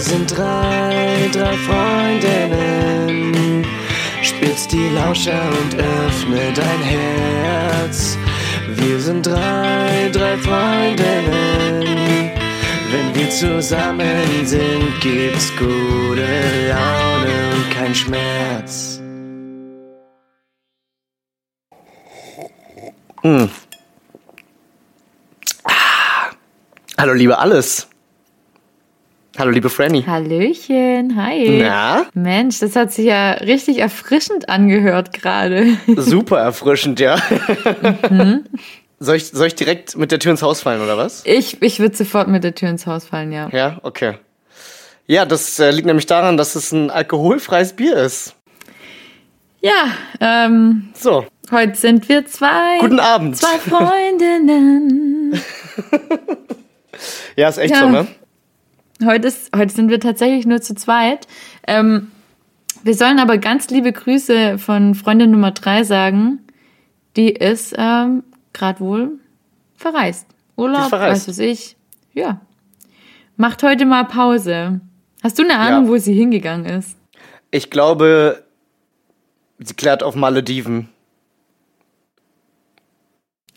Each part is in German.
sind drei, drei Freundinnen. Spitz die Lauscher und öffne dein Herz. Wir sind drei, drei Freundinnen. Wenn wir zusammen sind, gibt's gute Laune und kein Schmerz. Hallo, liebe Alles. Hallo, liebe Franny. Hallöchen, hi. Na? Mensch, das hat sich ja richtig erfrischend angehört gerade. Super erfrischend, ja. soll, ich, soll ich direkt mit der Tür ins Haus fallen, oder was? Ich, ich würde sofort mit der Tür ins Haus fallen, ja. Ja, okay. Ja, das äh, liegt nämlich daran, dass es ein alkoholfreies Bier ist. Ja, ähm, So, heute sind wir zwei. guten Abend. Zwei Freundinnen. Ja, ist echt Ja. so, ne? Heute, ist, heute sind wir tatsächlich nur zu zweit. Ähm, wir sollen aber ganz liebe Grüße von Freundin Nummer drei sagen. Die ist ähm, gerade wohl verreist. Urlaub, verreist. was weiß ich. Ja. Macht heute mal Pause. Hast du eine Ahnung, Ja. wo sie hingegangen ist? Ich glaube, sie klärt auf Malediven.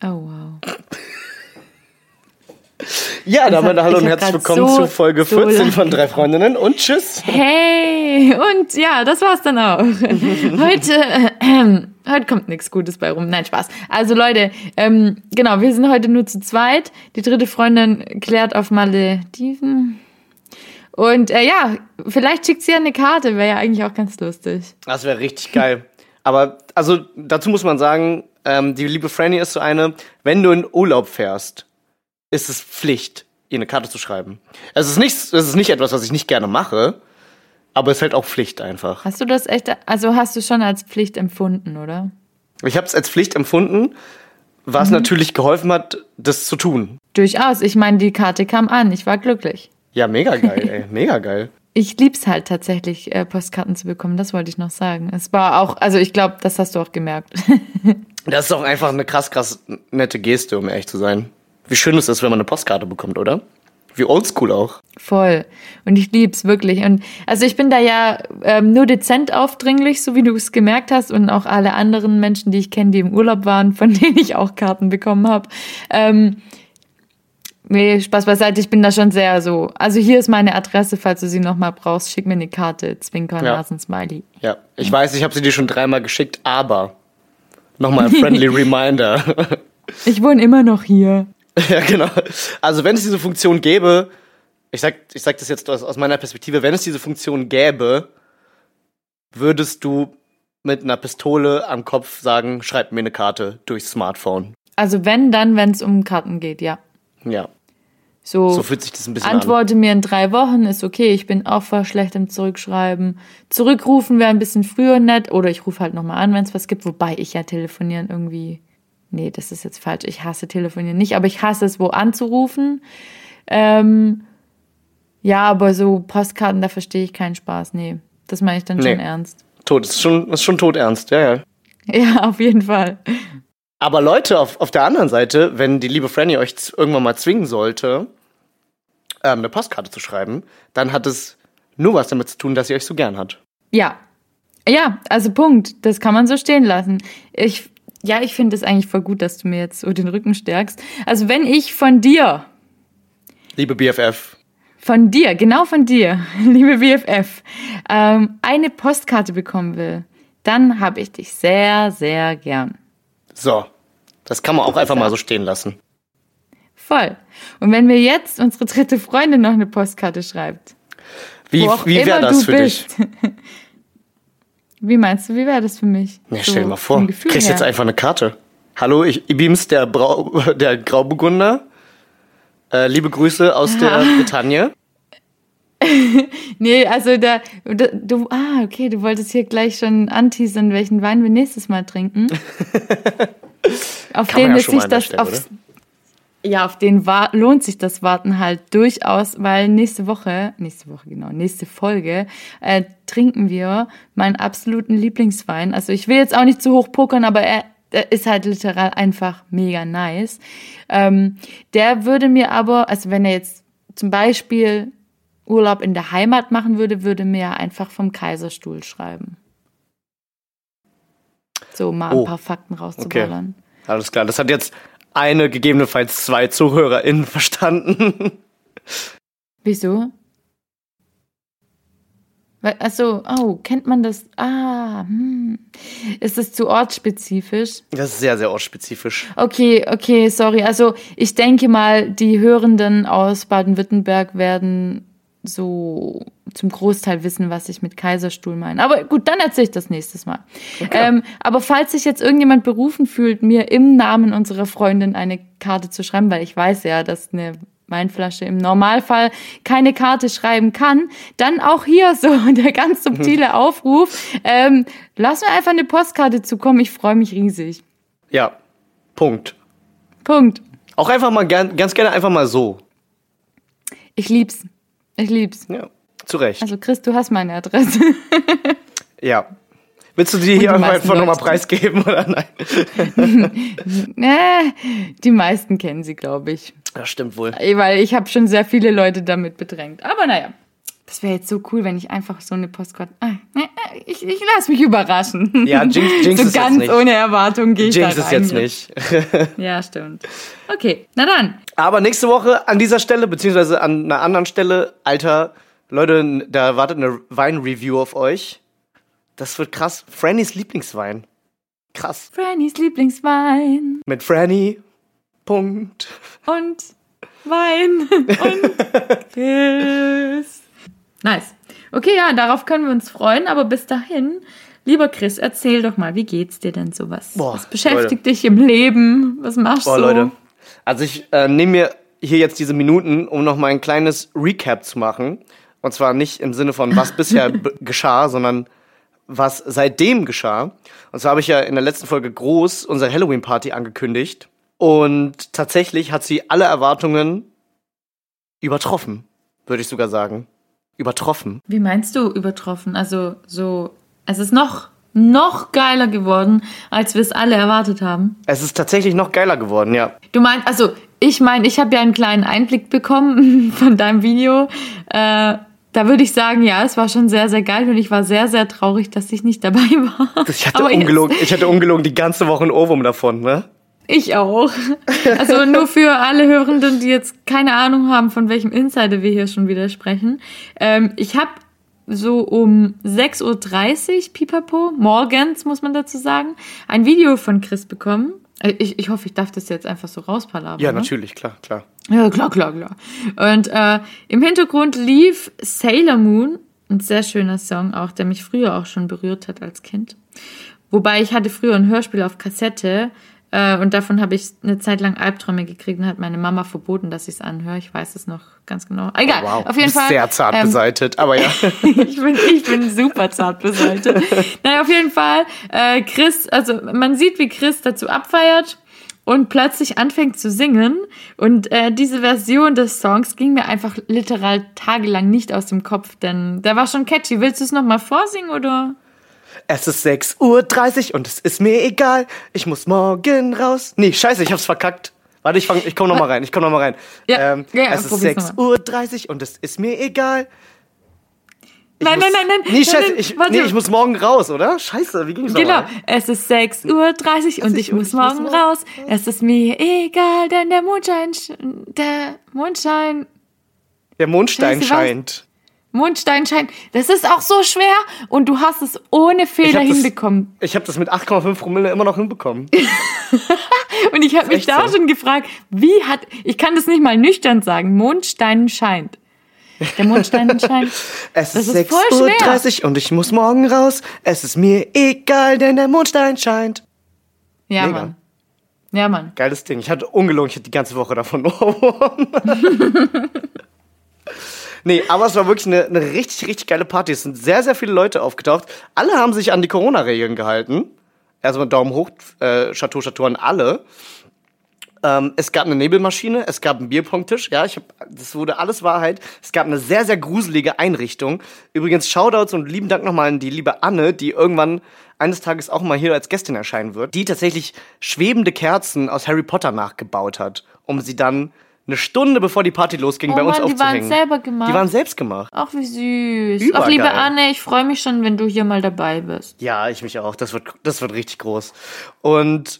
Oh, wow. Ja, damit hallo und herzlich willkommen so- zu Folge so 14 lange von Drei Freundinnen und tschüss. Hey, und ja, das war's dann auch. Heute, äh, heute kommt nichts Gutes bei rum. Nein, Spaß. Also Leute, ähm, genau, wir sind heute nur zu zweit. Die dritte Freundin klärt auf Malediven. Und äh, ja, vielleicht schickt sie ja eine Karte, wäre ja eigentlich auch ganz lustig. Das wäre richtig geil. Aber, also, dazu muss man sagen, ähm, die liebe Franny ist so eine, wenn du in Urlaub fährst, ist es Pflicht, ihr eine Karte zu schreiben. Es ist nicht, es ist nicht etwas, was ich nicht gerne mache, aber es ist halt auch Pflicht einfach. Hast du das echt, also hast du schon als Pflicht empfunden, oder? Ich habe es als Pflicht empfunden, was natürlich geholfen hat, das zu tun. Durchaus. Ich meine, die Karte kam an. Ich war glücklich. Ja, mega geil, ey, mega geil. Ich lieb's halt tatsächlich, äh, Postkarten zu bekommen. Das wollte ich noch sagen. Es war auch, also ich glaube, das hast du auch gemerkt. Das ist auch einfach eine krass, krass nette Geste, um ehrlich zu sein. Wie schön es ist, wenn man eine Postkarte bekommt, oder? Wie oldschool auch. Voll. Und ich lieb's wirklich. Und also ich bin da ja ähm, nur dezent aufdringlich, so wie du es gemerkt hast, und auch alle anderen Menschen, die ich kenne, die im Urlaub waren, von denen ich auch Karten bekommen habe. Ähm, nee, Spaß beiseite, ich bin da schon sehr so. Also hier ist meine Adresse, falls du sie nochmal brauchst, schick mir eine Karte, Zwinker, Ja. Nasensmiley. Ja, ich weiß, ich habe sie dir schon dreimal geschickt, aber nochmal ein friendly reminder. Ich wohne immer noch hier. ja, genau. Also wenn es diese Funktion gäbe, ich sag, ich sag das jetzt aus, aus meiner Perspektive, wenn es diese Funktion gäbe, würdest du mit einer Pistole am Kopf sagen, schreib mir eine Karte durchs Smartphone. Also wenn, dann, wenn es um Karten geht, ja. Ja, So, so fühlt sich das ein bisschen an. antworte mir in drei Wochen, ist okay. Ich bin auch voll schlecht im Zurückschreiben. Zurückrufen wäre ein bisschen früher nett. Oder ich rufe halt nochmal an, wenn es was gibt. Wobei ich ja telefonieren irgendwie. Nee, das ist jetzt falsch. Ich hasse telefonieren nicht, aber ich hasse es, wo anzurufen. Ähm, ja, aber so Postkarten, da verstehe ich keinen Spaß. Nee, das meine ich dann Nee. schon ernst. Tot, ist schon, ist schon todernst, ja, ja. Ja, auf jeden Fall. Aber Leute, auf, auf der anderen Seite, wenn die liebe Franny euch irgendwann mal zwingen sollte, ähm, eine Postkarte zu schreiben, dann hat es nur was damit zu tun, dass sie euch so gern hat. Ja. Ja, also Punkt. Das kann man so stehen lassen. Ich, ja, ich finde es eigentlich voll gut, dass du mir jetzt so den Rücken stärkst. Also wenn ich von dir, Liebe BFF. von dir, genau von dir, liebe BFF, ähm, eine Postkarte bekommen will, dann habe ich dich sehr, sehr gern. So. Das kann man auch einfach mal so stehen lassen. Voll. Und wenn mir jetzt unsere dritte Freundin noch eine Postkarte schreibt, Wie, wie wäre das für dich? Wie meinst du, wie wäre das für mich? Ja, stell dir mal vor, du kriegst her. jetzt einfach eine Karte. Hallo, ich Ibims, der, Brau, der Grauburgunder. Äh, liebe Grüße aus der Bretagne. Nee, also da, du, du, ah, okay, du wolltest hier gleich schon anteasern, welchen Wein wir nächstes Mal trinken. auf Kann den ja mal sich das, auf, ja, auf den wa lohnt sich das Warten halt durchaus, weil nächste Woche, nächste Woche genau, nächste Folge, äh, trinken wir meinen absoluten Lieblingswein. Also ich will jetzt auch nicht zu hoch pokern, aber er, er ist halt literal einfach mega nice. Ähm, der würde mir aber, also wenn er jetzt zum Beispiel Urlaub in der Heimat machen würde, würde mir einfach vom Kaiserstuhl schreiben. So mal ein Oh, paar Fakten rauszuballern. Alles klar, das hat jetzt eine, gegebenenfalls zwei ZuhörerInnen verstanden. Wieso? Weil, also, oh, kennt man das? Ah, hm. Ist das zu ortsspezifisch? Das ist sehr, sehr ortsspezifisch. Okay, okay, sorry. Also, ich denke mal, die Hörenden aus Baden-Württemberg werden so zum Großteil wissen, was ich mit Kaiserstuhl meine. Aber gut, dann erzähle ich das nächstes Mal. Ähm, aber falls sich jetzt irgendjemand berufen fühlt, mir im Namen unserer Freundin eine Karte zu schreiben, weil ich weiß ja, dass eine Weinflasche im Normalfall keine Karte schreiben kann, dann auch hier so der ganz subtile Aufruf. Ähm, lass mir einfach eine Postkarte zukommen. Ich freue mich riesig. Ja, Punkt. Punkt. Auch einfach mal gern, ganz gerne einfach mal so. Ich lieb's. Ich lieb's. Ja, zu Recht. Also Chris, du hast meine Adresse. ja. Willst du die hier die einfach, nochmal preisgeben oder nein? äh, die meisten kennen sie, glaube ich. Das stimmt wohl. Weil ich habe schon sehr viele Leute damit bedrängt. Aber naja, das wäre jetzt so cool, wenn ich einfach so eine Postkarte... Ah, äh, ich, ich lasse mich überraschen. Ja, Jinx, Jinx so ist ganz jetzt nicht. ohne Erwartung gehe ich Jinx da ist jetzt nicht. Ja, stimmt. Okay, na dann. Aber nächste Woche an dieser Stelle, beziehungsweise an einer anderen Stelle, Alter, Leute, da wartet eine Wein-Review auf euch. Das wird krass. Frannys Lieblingswein. Krass. Frannys Lieblingswein Mit Franny. Punkt. und Wein und Chris. Nice. Okay, ja, darauf können wir uns freuen, aber bis dahin, lieber Chris, erzähl doch mal, wie geht's dir denn so? Was, Boah, was beschäftigt dich im Leben? Was machst Boah, du? Leute. Also ich äh, nehme mir hier jetzt diese Minuten, um noch mal ein kleines Recap zu machen. Und zwar nicht im Sinne von, was bisher geschah, sondern was seitdem geschah. Und zwar habe ich ja in der letzten Folge groß unsere Halloween-Party angekündigt. Und tatsächlich hat sie alle Erwartungen übertroffen, würde ich sogar sagen. Übertroffen. Wie meinst du übertroffen? Also so, es ist noch, noch geiler geworden, als wir es alle erwartet haben. Es ist tatsächlich noch geiler geworden, ja. Du meinst, also ich meine, ich habe ja einen kleinen Einblick bekommen von deinem Video. Äh, da würde ich sagen, ja, es war schon sehr, sehr geil und ich war sehr, sehr traurig, dass ich nicht dabei war. Ich hatte, Aber jetzt- ungelogen, ich hatte ungelogen die ganze Woche ein Ohrwurm davon, ne? Ich auch. Also nur für alle Hörenden, die jetzt keine Ahnung haben, von welchem Insider wir hier schon wieder sprechen. Ähm, ich habe so um 6.30 Uhr, pipapo, morgens muss man dazu sagen, ein Video von Chris bekommen. Äh, Ich, ich hoffe, ich darf das jetzt einfach so rauspalabern. Ja, ne? natürlich, klar, klar. Ja, klar, klar, klar. Und äh, im Hintergrund lief Sailor Moon, ein sehr schöner Song auch, der mich früher auch schon berührt hat als Kind. Wobei ich hatte früher ein Hörspiel auf Kassette äh, und davon habe ich eine Zeit lang Albträume gekriegt und hat meine Mama verboten, dass ich es anhöre. Ich weiß es noch ganz genau. Egal, Oh, Wow, auf jeden Fall. sehr zart ähm, beseitet, aber ja. ich bin, ich bin super zart beseitigt. naja, auf jeden Fall, äh, Chris, also man sieht, wie Chris dazu abfeiert und plötzlich anfängt zu singen. Und äh, diese Version des Songs ging mir einfach literal tagelang nicht aus dem Kopf, denn der war schon catchy. Willst du es nochmal vorsingen oder? Es ist 6.30 Uhr und es ist mir egal. Ich muss morgen raus. Nee, scheiße, ich hab's verkackt. Warte, ich, fang, ich komm noch mal rein. Ich komm noch mal rein. Ja, ähm, ja, es ist probier's 6.30 Uhr und es ist mir egal. Ich Nein, muss, nein, nein, nein, Nee, nein, scheiße, nein, ich, nee, ich muss morgen raus, oder? Scheiße, wie ging's Genau, nochmal? es ist 6.30 Uhr und ich muss morgen raus. Es ist mir egal, denn der Mondschein, sch- der Mondschein Der Mondstein Scheiße, was? scheint. Mondstein scheint. Das ist auch so schwer und du hast es ohne Fehler das- hinbekommen. Ich habe das mit 8,5 Promille immer noch hinbekommen. Und ich habe mich da so. schon gefragt, wie hat, ich kann das nicht mal nüchtern sagen, Mondstein scheint. Der Mondstein scheint. Es Das ist ist voll 6.30 Uhr und ich muss morgen raus. Es ist mir egal, denn der Mondstein scheint. Ja, Mega. Mann. Ja, Mann. Geiles Ding. Ich hatte ungelogen, ich hatte die ganze Woche davon. Nee, aber es war wirklich eine, eine richtig, richtig geile Party. Es sind sehr, sehr viele Leute aufgetaucht. Alle haben sich an die Corona-Regeln gehalten. Erstmal Daumen hoch, äh, Chateau, Chateau an alle. Ähm, es gab eine Nebelmaschine, es gab einen Bierpongtisch, ja, ich hab, das wurde alles Wahrheit. Es gab eine sehr, sehr gruselige Einrichtung. Übrigens, Shoutouts und lieben Dank nochmal an die liebe Anne, die irgendwann eines Tages auch mal hier als Gästin erscheinen wird, die tatsächlich schwebende Kerzen aus Harry Potter nachgebaut hat, um sie dann eine Stunde bevor die Party losging, Oh bei uns Mann, die waren aufzuhängen. selber gemacht. Die waren selbst gemacht. Ach, wie süß. Ach, Übergeil. liebe Anne, ich freue mich schon, wenn du hier mal dabei bist. Ja, ich mich auch. Das wird, das wird richtig groß. Und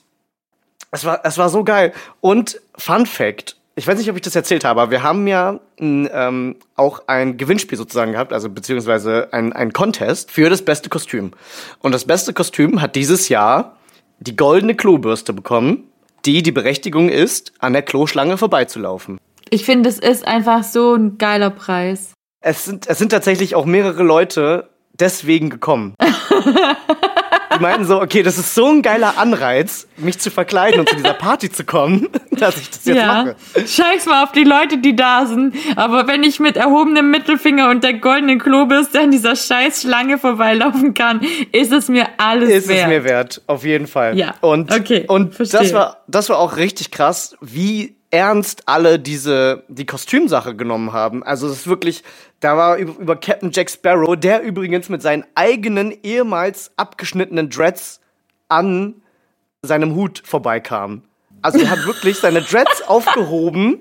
es war, es war so geil. Und Fun Fact. Ich weiß nicht, ob ich das erzählt habe, aber wir haben ja ähm, auch ein Gewinnspiel sozusagen gehabt, also beziehungsweise ein, ein Contest für das beste Kostüm. Und das beste Kostüm hat dieses Jahr die goldene Klobürste bekommen, die die Berechtigung ist, an der Kloschlange vorbeizulaufen. Ich finde, es ist einfach so ein geiler Preis. Es sind, es sind tatsächlich auch mehrere Leute deswegen gekommen. Die meinten so, okay, das ist so ein geiler Anreiz, mich zu verkleiden und zu dieser Party zu kommen, dass ich das jetzt ja. mache. Scheiß mal auf die Leute, die da sind. Aber wenn ich mit erhobenem Mittelfinger und der goldenen Klobürste an dieser scheiß Schlange vorbeilaufen kann, ist es mir alles Ist wert. es mir wert, auf jeden Fall. Ja, Und, okay, und verstehe. das war, das war auch richtig krass, wie ernst alle diese, die Kostümsache genommen haben. Also es ist wirklich, da war über, Captain Jack Sparrow, der übrigens mit seinen eigenen ehemals abgeschnittenen Dreads an seinem Hut vorbeikam. Also er hat wirklich seine Dreads aufgehoben,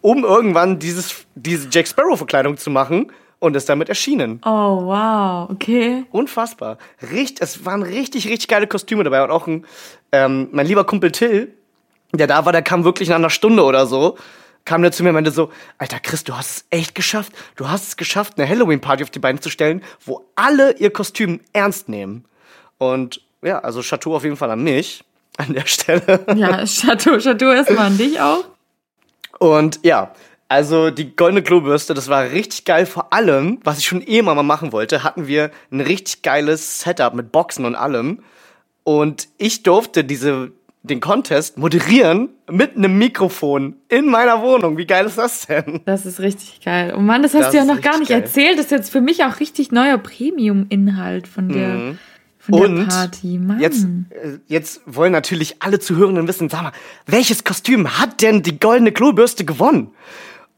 um irgendwann dieses, diese Jack Sparrow-Verkleidung zu machen und ist damit erschienen. Oh, wow, okay. Unfassbar. Richt, es waren richtig, richtig geile Kostüme dabei. Und auch ein, ähm, mein lieber Kumpel Till, der da war, der kam wirklich nach einer Stunde oder so, kam der zu mir und meinte so, Alter Chris, du hast es echt geschafft. Du hast es geschafft, eine Halloween-Party auf die Beine zu stellen, wo alle ihr Kostüm ernst nehmen. Und ja, also Chateau auf jeden Fall an mich an der Stelle. Ja, Chateau, Chateau erstmal an dich auch. Und ja, also die goldene Klobürste, das war richtig geil. Vor allem, was ich schon eh mal machen wollte, hatten wir ein richtig geiles Setup mit Boxen und allem. Und ich durfte diese, den Contest moderieren mit einem Mikrofon in meiner Wohnung. Wie geil ist das denn? Das ist richtig geil. Oh Mann, das hast Das du ja noch gar nicht geil. erzählt. Das ist jetzt für mich auch richtig neuer Premium-Inhalt von der, von der Mhm. Und Party. Mann. Jetzt, äh, jetzt wollen natürlich alle Zuhörenden wissen, sag mal, welches Kostüm hat denn die goldene Klobürste gewonnen?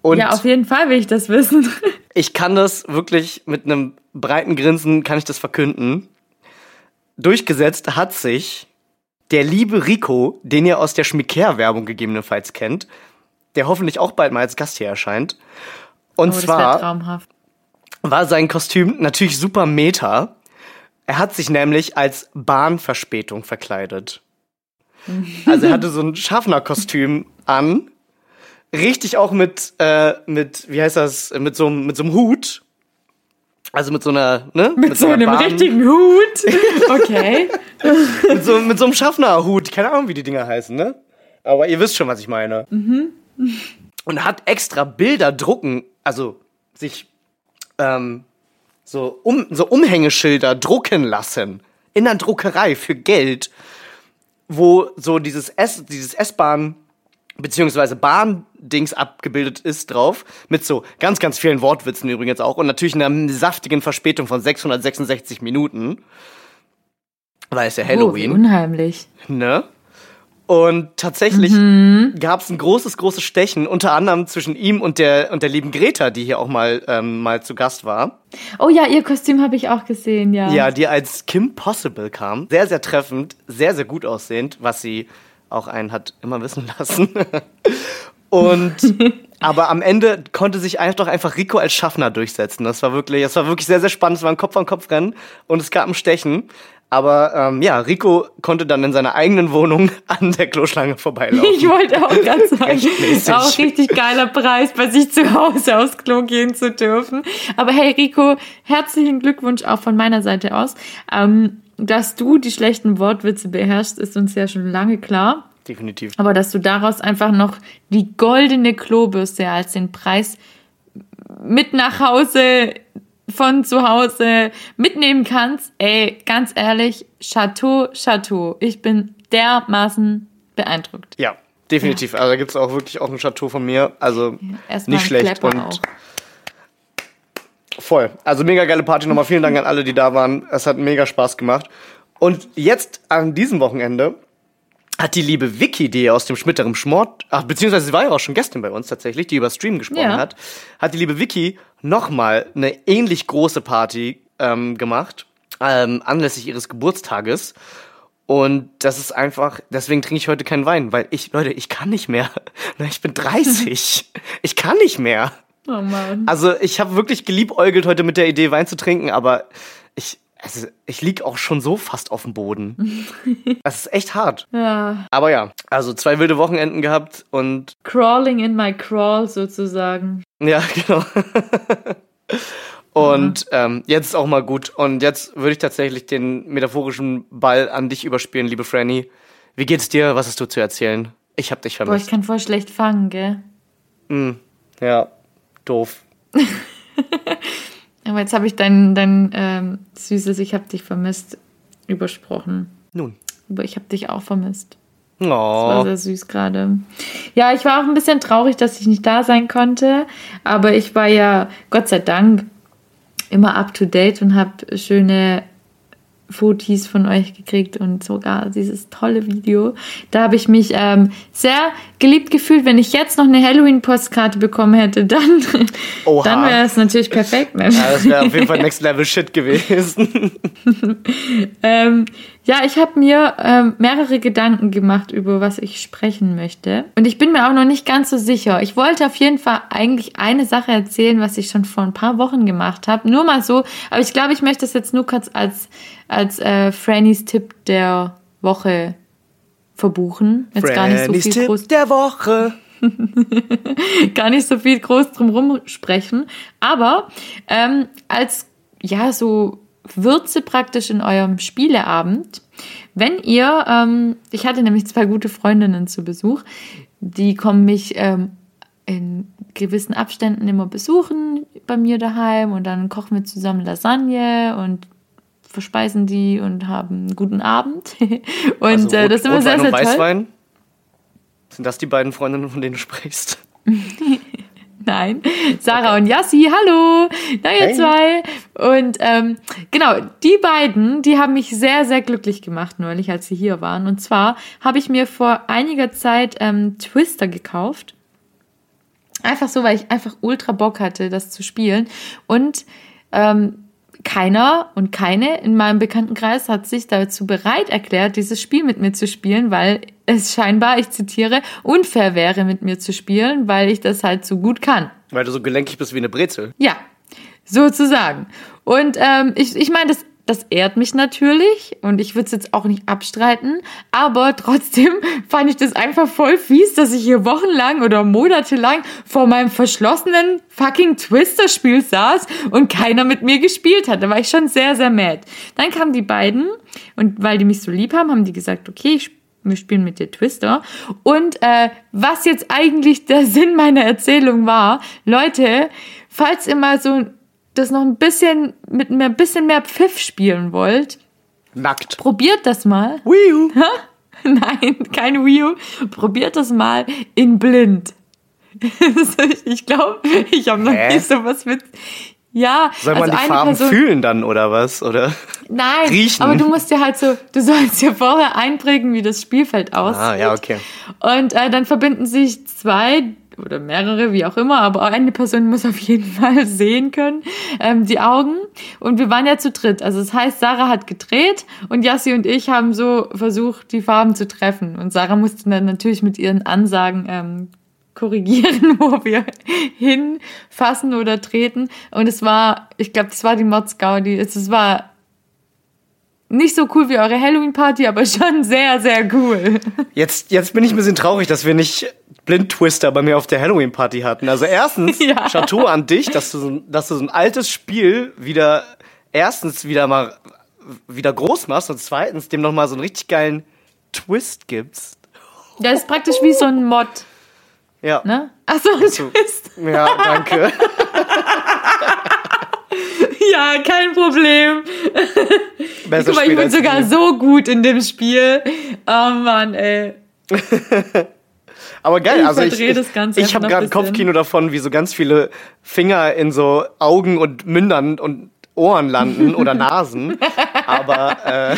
Und ja, auf jeden Fall will ich das wissen. ich kann das wirklich mit einem breiten Grinsen, kann ich das verkünden. Durchgesetzt hat sich der liebe Rico, den ihr aus der Schmicker-Werbung gegebenenfalls kennt, der hoffentlich auch bald mal als Gast hier erscheint. Und oh, zwar war sein Kostüm natürlich super meta. Er hat sich nämlich als Bahnverspätung verkleidet. Also er hatte so ein Schaffnerkostüm an. Richtig auch mit, äh, mit, wie heißt das, mit so, einem- mit so einem Hut. Also mit so einer, ne? Mit, so einer einem Bahn- richtigen Hut. Okay. Mit so, mit so einem Schaffnerhut. Keine Ahnung, wie die Dinger heißen, ne? Aber ihr wisst schon, was ich meine. Und hat extra Bilder drucken, also sich ähm, so, um, so Umhängeschilder drucken lassen. In der Druckerei für Geld, wo so dieses S, dieses S-Bahn beziehungsweise Bahn-Dings abgebildet ist drauf, mit so ganz, ganz vielen Wortwitzen übrigens auch und natürlich einer saftigen Verspätung von 666 Minuten. Weil es ja Oh, Halloween. unheimlich. Ne? Und tatsächlich Mhm. gab es ein großes, großes Stechen, unter anderem zwischen ihm und der, und der lieben Greta, die hier auch mal, ähm, mal zu Gast war. Oh ja, ihr Kostüm habe ich auch gesehen, ja. Ja, die als Kim Possible kam. Sehr, sehr treffend, sehr, sehr gut aussehend, was sie auch einen hat immer wissen lassen. Und aber am Ende konnte sich einfach einfach Rico als Schaffner durchsetzen. Das war wirklich, das war wirklich sehr, sehr spannend. Es war ein Kopf an Kopf Rennen und es gab ein Stechen. Aber ähm, ja, Rico konnte dann in seiner eigenen Wohnung an der Kloschlange vorbeilaufen. Ich wollte auch gerade sagen, auch richtig geiler Preis, bei sich zu Hause aufs Klo gehen zu dürfen. Aber hey Rico, herzlichen Glückwunsch auch von meiner Seite aus. Ähm, dass du die schlechten Wortwitze beherrschst, ist uns ja schon lange klar. Definitiv. Aber dass du daraus einfach noch die goldene Klobürste als den Preis mit nach Hause von zu Hause mitnehmen kannst, ey, ganz ehrlich, Chateau, Chateau. Ich bin dermaßen beeindruckt. Ja, definitiv. Also da gibt's auch wirklich auch ein Chateau von mir. Also Erstmal nicht schlecht. Klepper Und auch. Voll. Also mega geile Party. Nochmal vielen Dank an alle, die da waren. Es hat mega Spaß gemacht. Und jetzt an diesem Wochenende hat die liebe Vicky, die aus dem Schmitterem Schmort, ach, beziehungsweise sie war ja auch schon gestern bei uns tatsächlich, die über Stream gesprochen Ja. hat, hat die liebe Vicky nochmal eine ähnlich große Party ähm, gemacht, ähm, anlässlich ihres Geburtstages. Und das ist einfach, deswegen trinke ich heute keinen Wein, weil ich, Leute, ich kann nicht mehr. Ich bin 30. ich kann nicht mehr. Oh Mann. Also ich habe wirklich geliebäugelt heute mit der Idee, Wein zu trinken, aber ich, also ich lieg auch schon so fast auf dem Boden. Das ist echt hart. Ja. Aber ja, also zwei wilde Wochenenden gehabt und Crawling in my crawl sozusagen. ja, genau. Und ähm, jetzt ist auch mal gut. Und jetzt würde ich tatsächlich den metaphorischen Ball an dich überspielen, liebe Franny. Wie geht's dir? Was hast du zu erzählen? Ich hab dich Boah, ich vermisst. kann voll schlecht fangen, gell? ja, doof. Aber jetzt habe ich dein, dein ähm, süßes Ich hab dich vermisst übersprochen. Nun. Aber ich habe dich auch vermisst. Das war Oh. sehr süß gerade. Ja, ich war auch ein bisschen traurig, dass ich nicht da sein konnte. Aber ich war ja, Gott sei Dank, immer up to date und habe schöne Fotos von euch gekriegt und sogar dieses tolle Video. Da habe ich mich ähm, sehr geliebt gefühlt. Wenn ich jetzt noch eine Halloween-Postkarte bekommen hätte, dann, Oha. dann wäre es natürlich perfekt. Ne? Ja, das wäre auf jeden Fall Next Level Shit gewesen. Ähm, ja, ich habe mir ähm, mehrere Gedanken gemacht, über was ich sprechen möchte. Und ich bin mir auch noch nicht ganz so sicher. Ich wollte auf jeden Fall eigentlich eine Sache erzählen, was ich schon vor ein paar Wochen gemacht habe. Nur mal so. Aber ich glaube, ich möchte das jetzt nur kurz als, als äh, Frannys Tipp der Woche verbuchen. Jetzt gar nicht so Frannys viel Tipp groß der Woche. gar nicht so viel groß drumherum sprechen. Aber ähm, als ja so Würze praktisch in eurem Spieleabend, wenn ihr, ähm, ich hatte nämlich zwei gute Freundinnen zu Besuch, die kommen mich ähm, in gewissen Abständen immer besuchen bei mir daheim und dann kochen wir zusammen Lasagne und verspeisen die und haben einen guten Abend. und Also äh, das ist immer Rot- sehr, Rotwein sehr und toll. Weißwein? Sind das die beiden Freundinnen, von denen du sprichst? Nein, Sarah und Yassi, hallo, na ihr Hey. zwei. Und ähm, genau, die beiden, die haben mich sehr, sehr glücklich gemacht neulich, als sie hier waren. Und zwar habe ich mir vor einiger Zeit ähm, Twister gekauft. Einfach so, weil ich einfach ultra Bock hatte, das zu spielen. Und ähm, keiner und keine in meinem Bekanntenkreis hat sich dazu bereit erklärt, dieses Spiel mit mir zu spielen, weil es scheinbar, ich zitiere, unfair wäre, mit mir zu spielen, weil ich das halt so gut kann. Weil du so gelenkig bist wie eine Brezel. Ja, sozusagen. Und ähm, ich, ich meine, das, das ehrt mich natürlich und ich würde es jetzt auch nicht abstreiten, aber trotzdem fand ich das einfach voll fies, dass ich hier wochenlang oder monatelang vor meinem verschlossenen fucking Twister-Spiel saß und keiner mit mir gespielt hat. Da war ich schon sehr, sehr mad. Dann kamen die beiden und weil die mich so lieb haben, haben die gesagt, okay, ich wir spielen mit dir Twister. Und äh, was jetzt eigentlich der Sinn meiner Erzählung war, Leute, falls ihr mal so das noch ein bisschen mit mehr, bisschen mehr Pfiff spielen wollt, Nackt. probiert das mal. Wii U. Nein, kein Wii U. Probiert das mal in blind. ich glaube, ich habe noch Hä? nie sowas mit. Ja, Soll man also die Farben Person, fühlen dann oder was? Oder? Nein, riechen? aber du musst dir halt so, du sollst dir vorher einprägen, wie das Spielfeld aussieht. Ah, ja, okay. Und äh, dann verbinden sich zwei oder mehrere, wie auch immer, aber eine Person muss auf jeden Fall sehen können, ähm, die Augen. Und wir waren ja zu dritt. Also das heißt, Sarah hat gedreht und Yassi und ich haben so versucht, die Farben zu treffen. Und Sarah musste dann natürlich mit ihren Ansagen ähm, korrigieren, wo wir hinfassen oder treten. Und es war, ich glaube, das war die Mods-Gaudi. Es es war nicht so cool wie eure Halloween-Party, aber schon sehr, sehr cool. Jetzt, jetzt bin ich ein bisschen traurig, dass wir nicht Blind-Twister bei mir auf der Halloween-Party hatten. Also erstens, Ja. Chateau an dich, dass du, so, ein- dass du so ein altes Spiel wieder, erstens wieder mal wieder groß machst und zweitens dem nochmal so einen richtig geilen Twist gibst. Das ist praktisch wie so ein Mod, Ja. ne? Ach so, ein Twist. Ja, danke. Ja, kein Problem. Besser Guck mal, ich bin sogar so gut in dem Spiel. Oh Mann, ey. Aber geil, Ich also ich, ich, ich habe gerade ein Kopfkino davon, wie so ganz viele Finger in so Augen und Mündern und Ohren landen oder Nasen. Aber äh,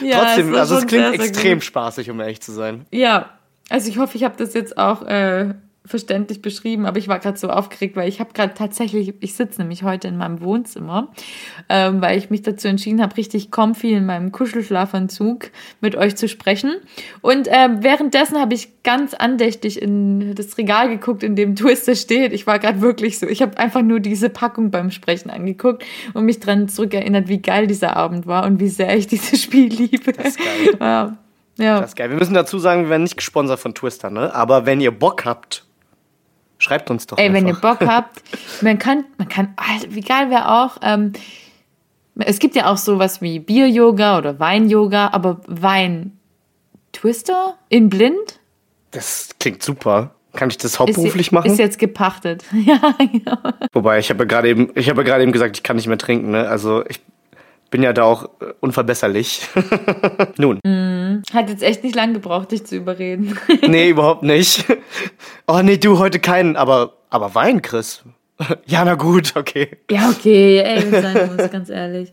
Ja, trotzdem, also es klingt sehr, sehr extrem gut. spaßig, um ehrlich zu sein. Ja, also ich hoffe, ich habe das jetzt auch äh, verständlich beschrieben, aber ich war gerade so aufgeregt, weil ich habe gerade tatsächlich, ich sitze nämlich heute in meinem Wohnzimmer, ähm, weil ich mich dazu entschieden habe, richtig comfy in meinem Kuschelschlafanzug mit euch zu sprechen. Und äh, währenddessen habe ich ganz andächtig in das Regal geguckt, in dem Twister steht. Ich war gerade wirklich so, ich habe einfach nur diese Packung beim Sprechen angeguckt und mich dran zurückerinnert, wie geil dieser Abend war und wie sehr ich dieses Spiel liebe. Das ist geil. Ja. Ja. Das ist geil. Wir müssen dazu sagen, wir werden nicht gesponsert von Twister, ne? Aber wenn ihr Bock habt, schreibt uns doch Ey, einfach. wenn ihr Bock habt, man kann, man kann, wie geil wäre auch, ähm, es gibt ja auch sowas wie Bier-Yoga oder Wein-Yoga, aber Wein-Twister in blind? Das klingt super. Kann ich das Ist, hauptberuflich machen? Ist jetzt gepachtet. ja, genau. Wobei, ich habe ja gerade eben, ich habe ja gerade eben gesagt, ich kann nicht mehr trinken, ne? Also ich bin ja da auch äh, unverbesserlich. Nun, Hat jetzt echt nicht lang gebraucht, dich zu überreden. nee, überhaupt nicht. Oh nee, du heute keinen, aber aber Wein, Chris. Ja, na gut, okay. ja, okay, ey, wenn es sein muss, ganz ehrlich.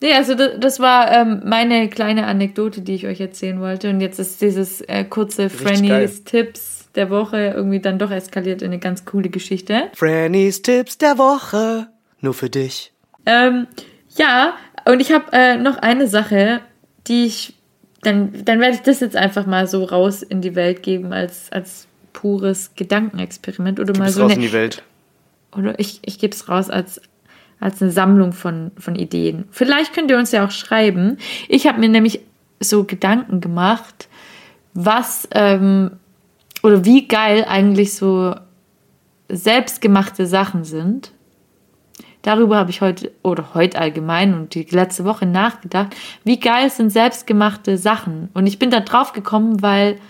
Nee, also das, das war ähm, meine kleine Anekdote, die ich euch erzählen wollte. Und jetzt ist dieses äh, kurze. Frannys Tipps der Woche irgendwie dann doch eskaliert in eine ganz coole Geschichte. Frannys Tipps der Woche. Nur für dich. Ähm, ja, und ich habe äh, noch eine Sache, die ich, dann, dann werde ich das jetzt einfach mal so raus in die Welt geben als, als pures Gedankenexperiment oder mal so raus in eine, die Welt. oder ich, ich gebe es raus als, als eine Sammlung von, von Ideen. Vielleicht könnt ihr uns ja auch schreiben. Ich habe mir nämlich so Gedanken gemacht, was ähm, oder wie geil eigentlich so selbstgemachte Sachen sind. Darüber habe ich heute oder heute allgemein und die letzte Woche nachgedacht. Wie geil sind selbstgemachte Sachen? Und ich bin da drauf gekommen, weil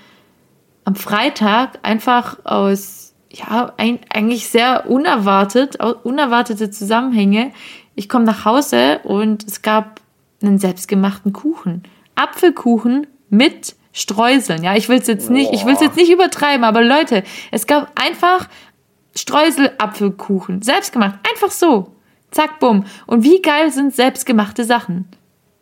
am Freitag einfach aus, ja, ein, eigentlich sehr unerwartet, unerwartete Zusammenhänge. Ich komme nach Hause und es gab einen selbstgemachten Kuchen. Apfelkuchen mit Streuseln. Ja, ich will es jetzt nicht, ich will es jetzt nicht übertreiben, aber Leute, es gab einfach Streusel-Apfelkuchen. Selbstgemacht. Einfach so. Zack, bumm. Und wie geil sind selbstgemachte Sachen?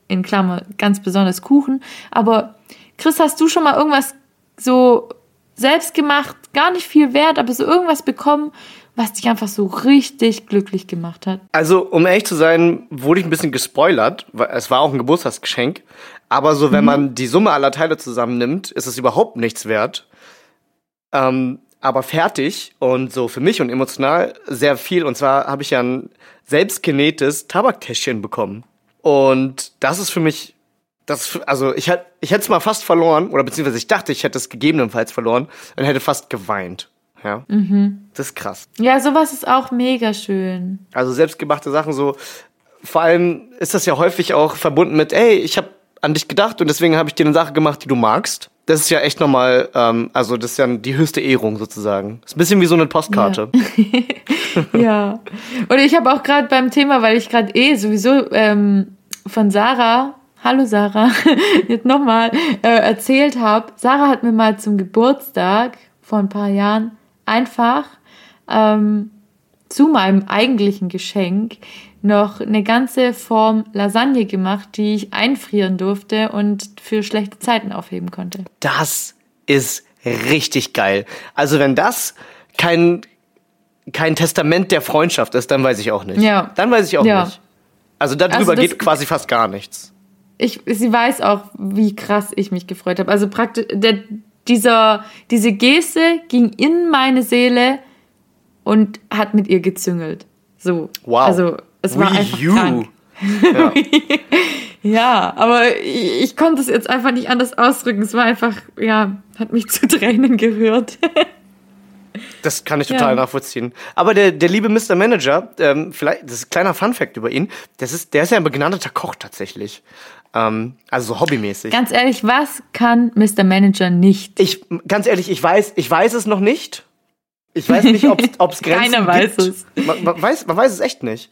In Klammer, ganz besonders Kuchen. Aber Chris, hast du schon mal irgendwas so selbstgemacht, gar nicht viel wert, aber so irgendwas bekommen, was dich einfach so richtig glücklich gemacht hat? Also, um ehrlich zu sein, wurde ich ein bisschen gespoilert, weil es war auch ein Geburtstagsgeschenk. Aber so, wenn man die Summe aller Teile zusammennimmt, ist es überhaupt nichts wert. Ähm, aber fertig und so für mich und emotional sehr viel. Und zwar habe ich ja ein selbstgenähtes Tabaktäschchen bekommen. Und das ist für mich, das, also ich, hätt- ich hätte es mal fast verloren, oder beziehungsweise ich dachte, ich hätte es gegebenenfalls verloren und hätte fast geweint. Ja. Das ist krass. Ja, sowas ist auch mega schön. Also selbstgemachte Sachen so. Vor allem ist das ja häufig auch verbunden mit, ey, ich habe an dich gedacht und deswegen habe ich dir eine Sache gemacht, die du magst. Das ist ja echt nochmal, ähm, also das ist ja die höchste Ehrung sozusagen. ist ein bisschen wie so eine Postkarte. Ja. Und ich habe auch gerade beim Thema, weil ich gerade eh sowieso ähm, von Sarah, hallo Sarah, jetzt nochmal äh, erzählt habe. Sarah hat mir mal zum Geburtstag vor ein paar Jahren einfach ähm, zu meinem eigentlichen Geschenk noch eine ganze Form Lasagne gemacht, die ich einfrieren durfte und für schlechte Zeiten aufheben konnte. Das ist richtig geil. Also wenn das kein, kein Testament der Freundschaft ist, dann weiß ich auch nicht. Ja. Dann weiß ich auch Ja. nicht. Also darüber Also geht quasi fast gar nichts. ich, sie weiß auch, wie krass ich mich gefreut habe. Also praktisch, der, dieser, diese Geste ging in meine Seele und hat mit ihr gezüngelt. So. Wow. Also, es war We einfach you. krank. Ja. Ja, aber ich, ich konnte es jetzt einfach nicht anders ausdrücken. Es war einfach, ja, hat mich zu Tränen gerührt. Das kann ich total Ja. nachvollziehen. Aber der, der liebe Mr. Manager, ähm, vielleicht, das ist ein kleiner Funfact über ihn, das ist, der ist ja ein begnadeter Koch tatsächlich. Ähm, also so hobbymäßig. Ganz ehrlich, was kann Mr. Manager nicht? ich, ganz ehrlich, ich weiß, ich weiß es noch nicht. Ich weiß nicht, ob es Grenzen Keiner weiß gibt. es. Man, man, weiß, man weiß es echt nicht.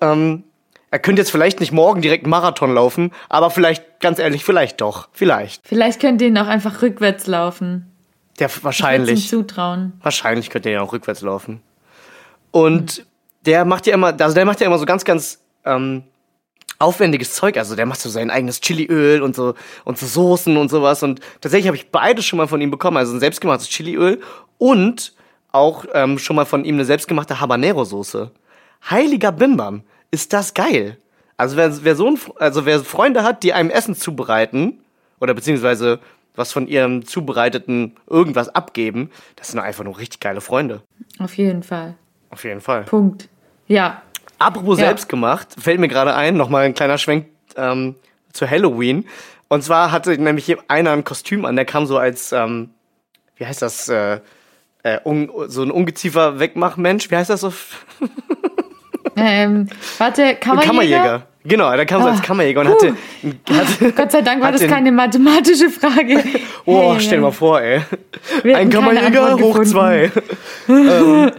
Ähm, er könnte jetzt vielleicht nicht morgen direkt Marathon laufen, aber vielleicht, ganz ehrlich, vielleicht doch. Vielleicht. Vielleicht könnt ihr ihn auch einfach rückwärts laufen. Der Ich würd's ihm wahrscheinlich. zutrauen. Wahrscheinlich könnte er ja auch rückwärts laufen. Und der macht ja immer, also der macht ja immer so ganz, ganz ähm, aufwendiges Zeug. Also der macht so sein eigenes Chiliöl und so und so Soßen und sowas. Und tatsächlich habe ich beides schon mal von ihm bekommen. Also ein selbstgemachtes Chiliöl und auch ähm, schon mal von ihm eine selbstgemachte Habanero-Soße. Heiliger Bimbam, ist das geil. Also wer, wer so ein, also wer Freunde hat, die einem Essen zubereiten, oder beziehungsweise was von ihrem zubereiteten irgendwas abgeben, das sind einfach nur richtig geile Freunde. Auf jeden Fall. Auf jeden Fall. Punkt. Ja. Apropos Ja. selbst gemacht, fällt mir gerade ein, nochmal ein kleiner Schwenk ähm, zu Halloween. Und zwar hatte nämlich hier einer ein Kostüm an, der kam so als, ähm, wie heißt das, äh, äh, un, so ein Ungeziefer Wegmachmensch, wie heißt das so? Ähm, warte, Kammerjäger? Kammerjäger. Genau, der kam so als Ah, Kammerjäger und hatte, hatte Gott sei Dank war das keine mathematische Frage. Oh, Hey, stell dir mal vor, ey. Ein Kammerjäger hoch gefunden. zwei. ähm,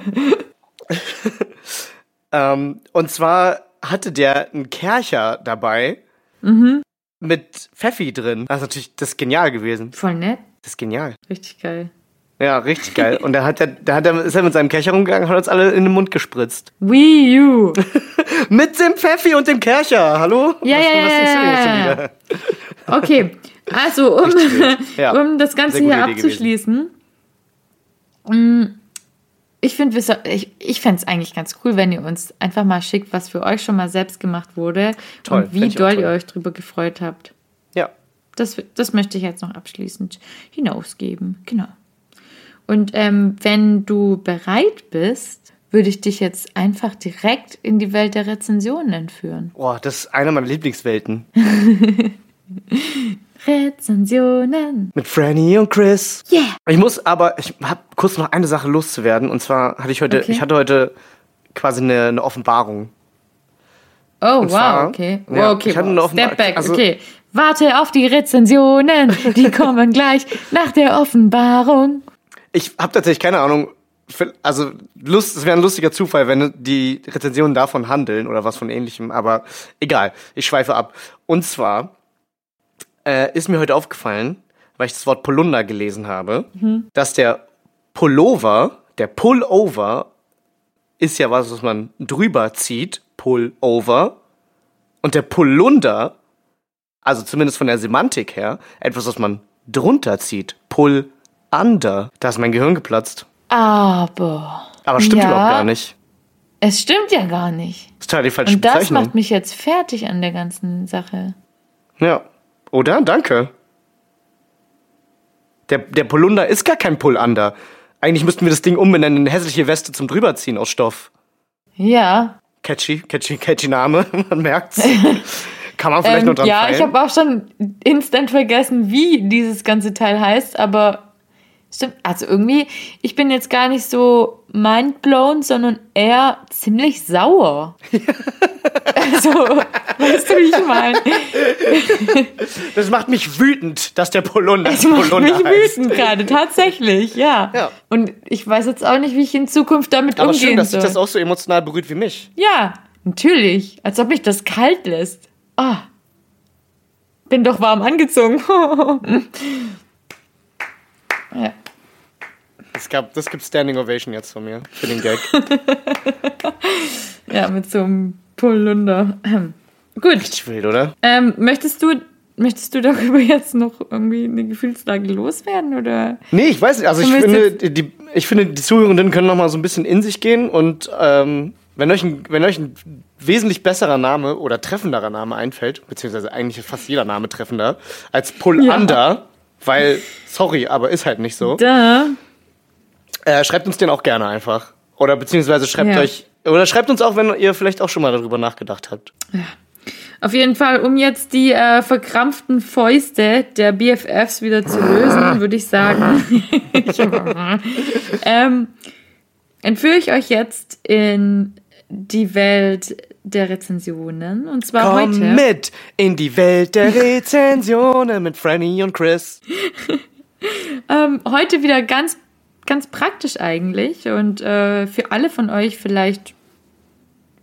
ähm, und zwar hatte der einen Kercher dabei Mhm. mit Pfeffi drin. Das ist natürlich, das ist genial gewesen. Voll nett. Das ist genial. Richtig geil. Ja, richtig geil. Und da hat er, da hat er, ist er mit seinem Kercher rumgegangen und hat uns alle in den Mund gespritzt. Wii U. Mit dem Pfeffi und dem Kercher. Hallo? Ja, was, ja, ja? Okay, also um, Ja, um das Ganze hier abzuschließen. mm, Ich finde ich, ich fände es eigentlich ganz cool, wenn ihr uns einfach mal schickt, was für euch schon mal selbst gemacht wurde Toll, und wie doll ihr euch drüber gefreut habt. Ja. Das, das möchte ich jetzt noch abschließend hinausgeben. Genau. Und ähm, wenn du bereit bist, würde ich dich jetzt einfach direkt in die Welt der Rezensionen entführen. Boah, das ist eine meiner Lieblingswelten. Rezensionen. Mit Franny und Chris. Yeah. Ich muss aber, ich habe kurz noch eine Sache loszuwerden. Und zwar hatte ich heute, Okay. ich hatte heute quasi eine, eine Offenbarung. Oh, wow, zwar- okay. ja, wow, okay, ich hatte wow. eine Offenbar- Step back, also- okay. Warte auf die Rezensionen, die kommen gleich nach der Offenbarung. Ich habe tatsächlich keine Ahnung. Also Lust, es wäre ein lustiger Zufall, wenn die Rezensionen davon handeln oder was von ähnlichem. Aber egal, ich schweife ab. Und zwar äh, ist mir heute aufgefallen, weil ich das Wort Polunder gelesen habe, dass der Pullover, der Pullover, ist ja was, was man drüber zieht, Pullover. Und der Pullunder, also zumindest von der Semantik her, etwas, was man drunter zieht, Pull under. Da ist mein Gehirn geplatzt. Aber Aber stimmt Ja. überhaupt gar nicht. es stimmt ja gar nicht. Das ist total die falsche Und das macht mich jetzt fertig an der ganzen Sache. Ja. Oder? Danke. Der, der Polunder ist gar kein Pull-Under. Eigentlich müssten wir das Ding umbenennen in hässliche Weste zum Drüberziehen aus Stoff. Ja. Catchy, catchy, catchy Name. Man merkt's. Kann man vielleicht Ähm, noch dran ja, feilen. ich habe auch schon instant vergessen, wie dieses ganze Teil heißt, aber stimmt, also irgendwie, ich bin jetzt gar nicht so mindblown, sondern eher ziemlich sauer. also, weißt du, wie ich meine? Das macht mich wütend, dass der Polunder Das macht Polunder mich heißt. wütend gerade, tatsächlich, ja. Ja. Und ich weiß jetzt auch nicht, wie ich in Zukunft damit Aber umgehen schön, dass dich das auch so emotional berührt wie mich. Ja, natürlich. Als ob mich das kalt lässt. Ah. Bin doch warm angezogen. Es gab, das gibt Standing Ovation jetzt von mir für den Gag. ja, mit so einem Polunder. Gut. Richtig wild, oder? Ähm, möchtest du möchtest du darüber jetzt noch irgendwie eine Gefühlslage loswerden oder? Nee, ich weiß nicht. Also ich finde, die, ich finde, die Zuhörenden können noch mal so ein bisschen in sich gehen und ähm, wenn, euch ein, wenn euch ein wesentlich besserer Name oder treffenderer Name einfällt, beziehungsweise eigentlich ist fast jeder Name treffender, als Pull Ja. Under, weil, sorry, aber ist halt nicht so, Da. Äh, schreibt uns den auch gerne einfach. Oder beziehungsweise schreibt Ja. euch, oder schreibt uns auch, wenn ihr vielleicht auch schon mal darüber nachgedacht habt. Auf jeden Fall, um jetzt die äh, verkrampften Fäuste der BFFs wieder zu lösen, würde ich sagen, ähm, entführe ich euch jetzt in die Welt der Rezensionen. Und zwar Komm heute. mit in die Welt der Rezensionen mit Franny und Chris. Ähm, heute wieder ganz, ganz praktisch eigentlich und äh, für alle von euch vielleicht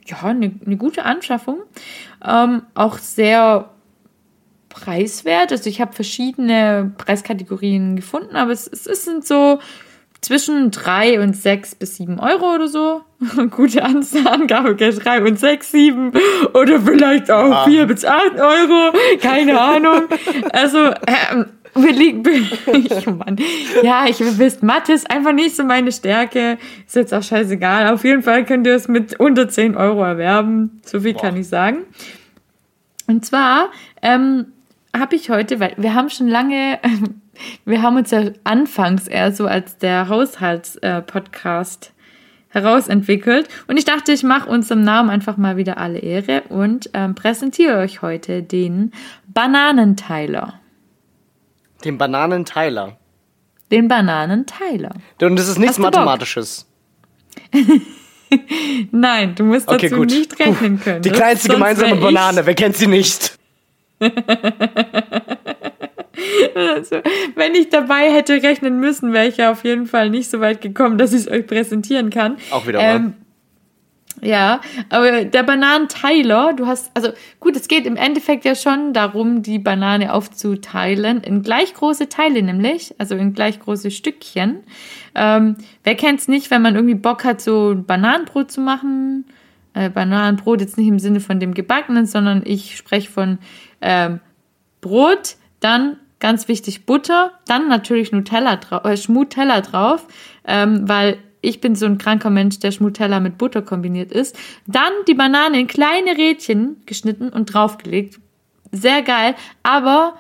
ja eine ne gute Anschaffung. Ähm, auch sehr preiswert. Also ich habe verschiedene Preiskategorien gefunden, aber es, es, es sind so zwischen drei und sechs bis sieben Euro oder so. Gute Angabe, okay, drei und sechs, sieben oder vielleicht auch Ah. vier bis acht Euro. Keine Ahnung. Also ähm, Belie ich, Mann. Ja, ich wisst, Mathe ist einfach nicht so meine Stärke. Ist jetzt auch scheißegal. Auf jeden Fall könnt ihr es mit unter 10 Euro erwerben. So viel Boah. kann ich sagen. Und zwar ähm, habe ich heute, weil wir haben schon lange, wir haben uns ja anfangs eher so als der Haushaltspodcast äh, herausentwickelt. Und ich dachte, ich mache unserem Namen einfach mal wieder alle Ehre und ähm, präsentiere euch heute den Bananenteiler. Den Bananenteiler. Den Bananenteiler. Und das ist nichts Mathematisches. Nein, du musst dazu okay, nicht rechnen können. Die kleinste gemeinsame Banane, wer kennt sie nicht? also, wenn ich dabei hätte rechnen müssen, wäre ich ja auf jeden Fall nicht so weit gekommen, dass ich es euch präsentieren kann. Auch wieder ähm, ja, aber der Bananenteiler, du hast, also gut, es geht im Endeffekt ja schon darum, die Banane aufzuteilen in gleich große Teile, nämlich, also in gleich große Stückchen. Ähm, wer kennt's nicht, wenn man irgendwie Bock hat, so ein Bananenbrot zu machen? Äh, Bananenbrot jetzt nicht im Sinne von dem gebackenen, sondern ich spreche von ähm, Brot, dann ganz wichtig Butter, dann natürlich Nutella drauf, äh, Schmutella drauf, ähm, weil ich bin so ein kranker Mensch, der Schmutella mit Butter kombiniert ist. Dann die Banane in kleine Rädchen geschnitten und draufgelegt. Sehr geil. Aber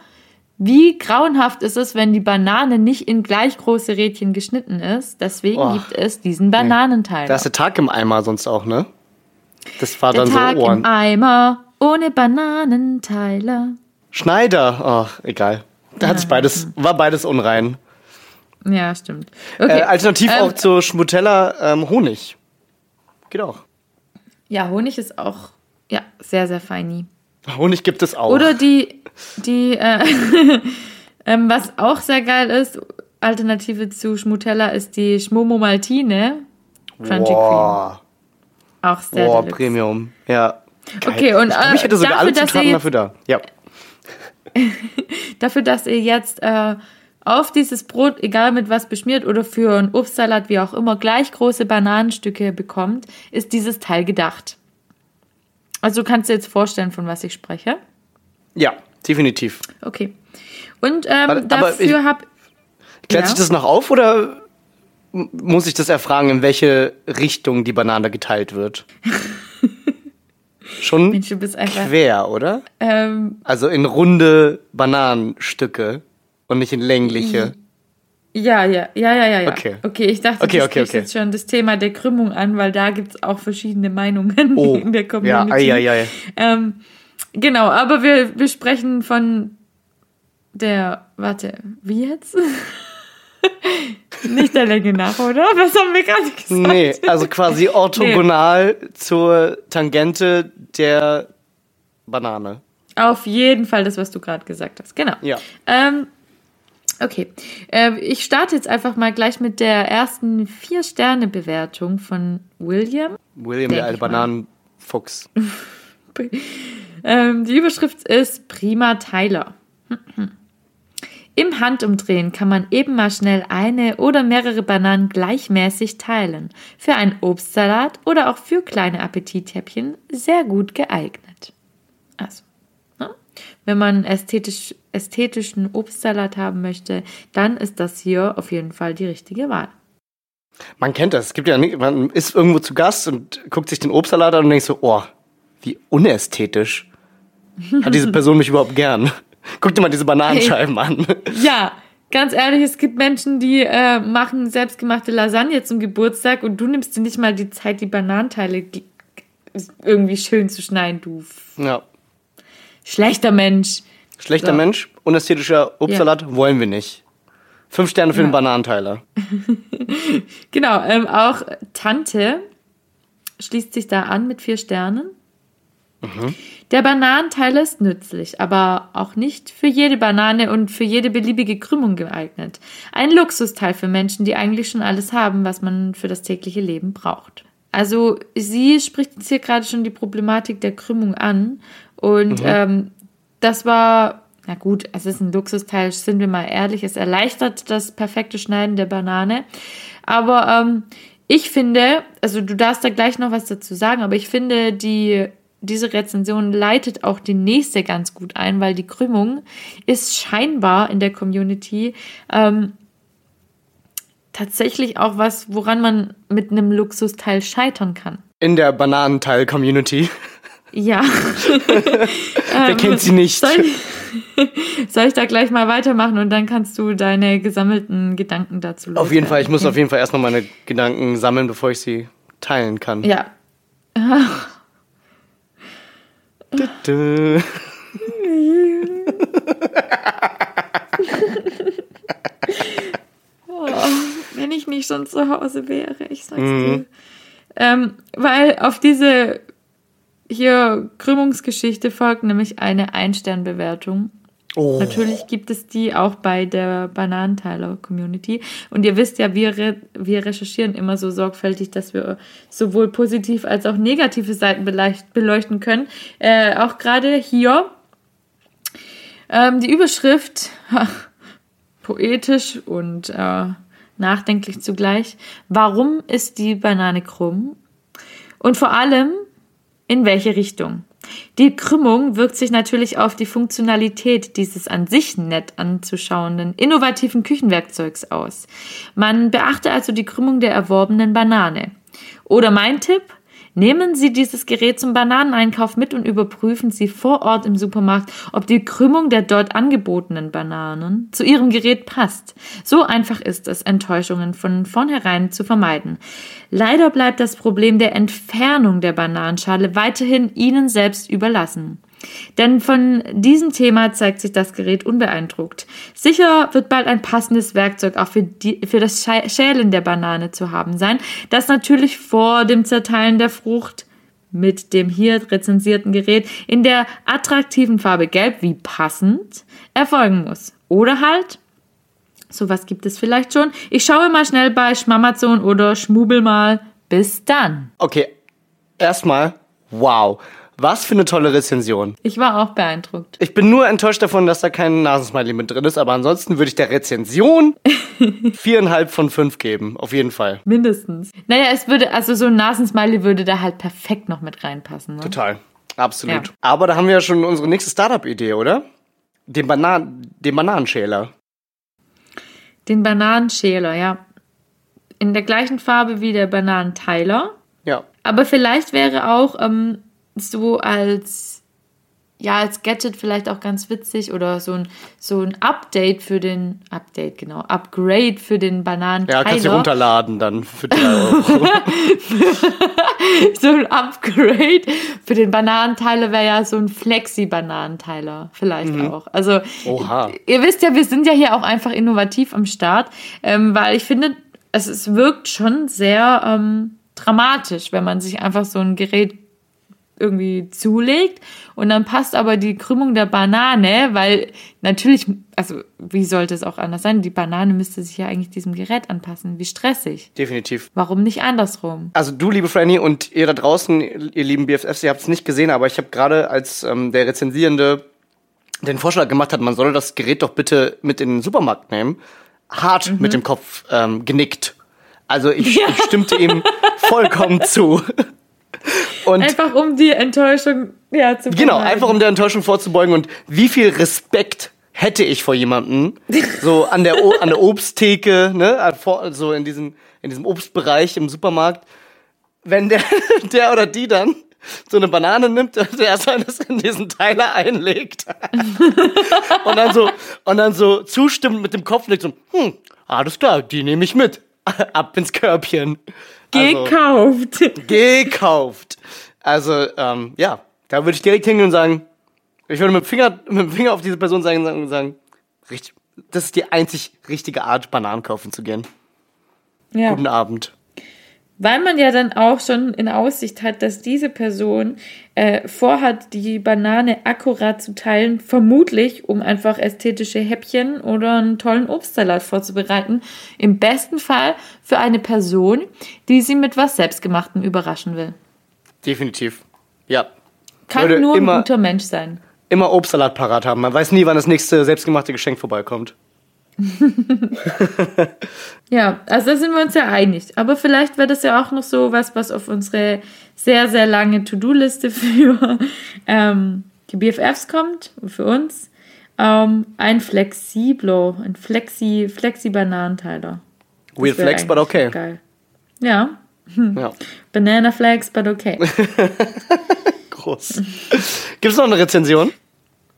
wie grauenhaft ist es, wenn die Banane nicht in gleich große Rädchen geschnitten ist? Deswegen oh, gibt es diesen Bananenteil. Da ist der Tag im Eimer sonst auch, ne? Das war der dann Tag so Ohren. im Eimer ohne Bananenteiler. Schneider. Ach, egal. Da hat sich beides, war beides unrein. Ja, stimmt. Okay. Äh, alternativ ähm, auch zu Schmutella ähm, Honig. Geht auch. Ja, Honig ist auch ja, sehr, sehr feini. Honig gibt es auch. Oder die, die äh, ähm, was auch sehr geil ist, Alternative zu Schmutella ist die Schmomo Maltine Crunchy Cream. Auch sehr Boah, Premium. Ja. Geil. Okay, und ich, glaub, ich hätte sogar dafür, alle Zutaten dafür da. Ja. dafür, dass ihr jetzt äh, auf dieses Brot, egal mit was beschmiert oder für einen Obstsalat, wie auch immer, gleich große Bananenstücke bekommt, ist dieses Teil gedacht. Also du kannst dir jetzt vorstellen, von was ich spreche. Ja, definitiv. Okay. Und ähm, aber, dafür habe. Klärt ja? sich das noch auf oder muss ich das erfragen, in welche Richtung die Banane geteilt wird? Schon Mensch, du einfach, quer, oder? Ähm, also in runde Bananenstücke und nicht in längliche. Ja, ja, ja, ja, ja. Okay. Okay, ich dachte, okay, du okay, okay. jetzt schon das Thema der Krümmung an, weil da gibt es auch verschiedene Meinungen oh. in der Community. Ja, ei, ei, ei. Ähm, genau, aber wir, wir sprechen von der, warte, wie jetzt? Nicht der Länge nach, oder? Was haben wir gerade gesagt? Nee, also quasi orthogonal nee. zur Tangente der Banane. Auf jeden Fall das, was du gerade gesagt hast. Genau. Ja. Ähm, okay. Äh, ich starte jetzt einfach mal gleich mit der ersten Vier-Sterne-Bewertung von William. William, der alte Bananenfuchs. ähm, die Überschrift ist Prima Tyler. Im Handumdrehen kann man eben mal schnell eine oder mehrere Bananen gleichmäßig teilen. Für einen Obstsalat oder auch für kleine Appetithäppchen sehr gut geeignet. Also, ne? wenn man ästhetisch, ästhetischen Obstsalat haben möchte, dann ist das hier auf jeden Fall die richtige Wahl. Man kennt das. Es gibt ja nicht, man ist irgendwo zu Gast und guckt sich den Obstsalat an und denkt so, oh, wie unästhetisch. Hat diese Person mich überhaupt gern? Guck dir mal diese Bananenscheiben hey. an. Ja, ganz ehrlich, es gibt Menschen, die äh, machen selbstgemachte Lasagne zum Geburtstag und du nimmst dir nicht mal die Zeit, die Bananenteile irgendwie schön zu schneiden, du. Ja. Schlechter Mensch. Schlechter so. Mensch, unästhetischer Obstsalat ja. wollen wir nicht. Fünf Sterne für ja. den Bananenteiler. genau, ähm, auch Tante schließt sich da an mit vier Sternen. Mhm. Der Bananenteil ist nützlich, aber auch nicht für jede Banane und für jede beliebige Krümmung geeignet. Ein Luxusteil für Menschen, die eigentlich schon alles haben, was man für das tägliche Leben braucht. Also sie spricht jetzt hier gerade schon die Problematik der Krümmung an und mhm. ähm, das war, na gut, es ist ein Luxusteil, sind wir mal ehrlich, es erleichtert das perfekte Schneiden der Banane, aber ähm, ich finde, also du darfst da gleich noch was dazu sagen, aber ich finde die diese Rezension leitet auch die nächste ganz gut ein, weil die Krümmung ist scheinbar in der Community ähm, tatsächlich auch was, woran man mit einem Luxusteil scheitern kann. In der Bananenteil-Community. Ja. Wer kennt sie nicht? Ähm, Soll ich, soll ich da gleich mal weitermachen und dann kannst du deine gesammelten Gedanken dazu loswerden? Auf jeden Fall, ich muss Okay. auf jeden Fall erstmal meine Gedanken sammeln, bevor ich sie teilen kann. Ja. Oh, wenn ich nicht schon zu Hause wäre, ich sag's dir. Ähm, weil auf diese hier Krümmungsgeschichte folgt nämlich eine Ein-Stern-Bewertung. Oh. Natürlich gibt es die auch bei der Bananenteiler-Community. Und ihr wisst ja, wir, re wir recherchieren immer so sorgfältig, dass wir sowohl positiv als auch negative Seiten beleuchten können. Äh, auch gerade hier ähm, die Überschrift, poetisch und äh, nachdenklich zugleich. Warum ist die Banane krumm? Und vor allem, in welche Richtung? Die Krümmung wirkt sich natürlich auf die Funktionalität dieses an sich nett anzuschauenden, innovativen Küchenwerkzeugs aus. Man beachte also die Krümmung der erworbenen Banane. Oder mein Tipp, nehmen Sie dieses Gerät zum Bananeneinkauf mit und überprüfen Sie vor Ort im Supermarkt, ob die Krümmung der dort angebotenen Bananen zu Ihrem Gerät passt. So einfach ist es, Enttäuschungen von vornherein zu vermeiden. Leider bleibt das Problem der Entfernung der Bananenschale weiterhin Ihnen selbst überlassen. Denn von diesem Thema zeigt sich das Gerät unbeeindruckt. Sicher wird bald ein passendes Werkzeug auch für, die, für das Schä- Schälen der Banane zu haben sein, das natürlich vor dem Zerteilen der Frucht mit dem hier rezensierten Gerät in der attraktiven Farbe Gelb wie passend erfolgen muss. Oder halt, sowas gibt es vielleicht schon. Ich schaue mal schnell bei Schmamazon oder schmubel mal. Bis dann. Okay, erstmal, wow. Was für eine tolle Rezension. Ich war auch beeindruckt. Ich bin nur enttäuscht davon, dass da kein Nasensmiley mit drin ist, aber ansonsten würde ich der Rezension viereinhalb von fünf geben. Auf jeden Fall. Mindestens. Naja, es würde, also so ein Nasensmiley würde da halt perfekt noch mit reinpassen. Ne? Total. Absolut. Ja. Aber da haben wir ja schon unsere nächste Startup-Idee, oder? Den, Banan den Bananenschäler. Den Bananenschäler, ja. In der gleichen Farbe wie der Bananenteiler. Ja. Aber vielleicht wäre auch ähm, so als, ja, als Gadget vielleicht auch ganz witzig oder so ein, so ein Update für den, Update, genau, Upgrade für den Bananenteiler. Ja, kannst du runterladen dann für drei Euro. so ein Upgrade für den Bananenteiler wäre ja so ein Flexi-Bananenteiler vielleicht auch. Also Oha. ihr wisst ja, wir sind ja hier auch einfach innovativ am Start, ähm, weil ich finde, es, es wirkt schon sehr ähm, dramatisch, wenn man sich einfach so ein Gerät irgendwie zulegt und dann passt aber die Krümmung der Banane, weil natürlich, also wie sollte es auch anders sein? Die Banane müsste sich ja eigentlich diesem Gerät anpassen. Wie stressig. Definitiv. Warum nicht andersrum? Also du, liebe Franny, und ihr da draußen, ihr lieben BFFs, ihr habt es nicht gesehen, aber ich habe gerade, als ähm, der Rezensierende den Vorschlag gemacht hat, man solle das Gerät doch bitte mit in den Supermarkt nehmen, hart mit dem Kopf ähm, genickt. Also ich, ich stimmte ihm vollkommen zu. Und Einfach um die Enttäuschung ja, zu Genau, einfach um der Enttäuschung vorzubeugen und wie viel Respekt hätte ich vor jemandem, so an der, o an der Obsttheke, ne, so in diesem, in diesem Obstbereich im Supermarkt, wenn der, der oder die dann so eine Banane nimmt und erstmal das in diesen Teiler einlegt und dann so, und dann so zustimmt mit dem Kopf nickt so, hm, alles klar, die nehme ich mit. Ab ins Körbchen. Also- Gekauft. gekauft. Also, ähm, ja, da würde ich direkt hingehen und sagen, ich würde mit dem Finger, mit dem Finger auf diese Person sagen, sagen, sagen richtig, das ist die einzig richtige Art, Bananen kaufen zu gehen. Ja. Guten Abend. Weil man ja dann auch schon in Aussicht hat, dass diese Person äh, vorhat, die Banane akkurat zu teilen, vermutlich um einfach ästhetische Häppchen oder einen tollen Obstsalat vorzubereiten. Im besten Fall für eine Person, die sie mit was Selbstgemachtem überraschen will. Definitiv. Ja. Kann Leute, nur ein guter Mensch sein. Immer Obstsalat parat haben. Man weiß nie, wann das nächste selbstgemachte Geschenk vorbeikommt. Ja, also da sind wir uns ja einig. Aber vielleicht wäre das ja auch noch so was, was auf unsere sehr, sehr lange To-Do-Liste für ähm, die BFFs kommt, für uns. Ähm, ein Flexiblo, ein Flexi, Flexi-Bananenteiler. Weird flex, but okay. Geil. Ja, Ja, Banana Flex, but okay. groß. Gibt es noch eine Rezension?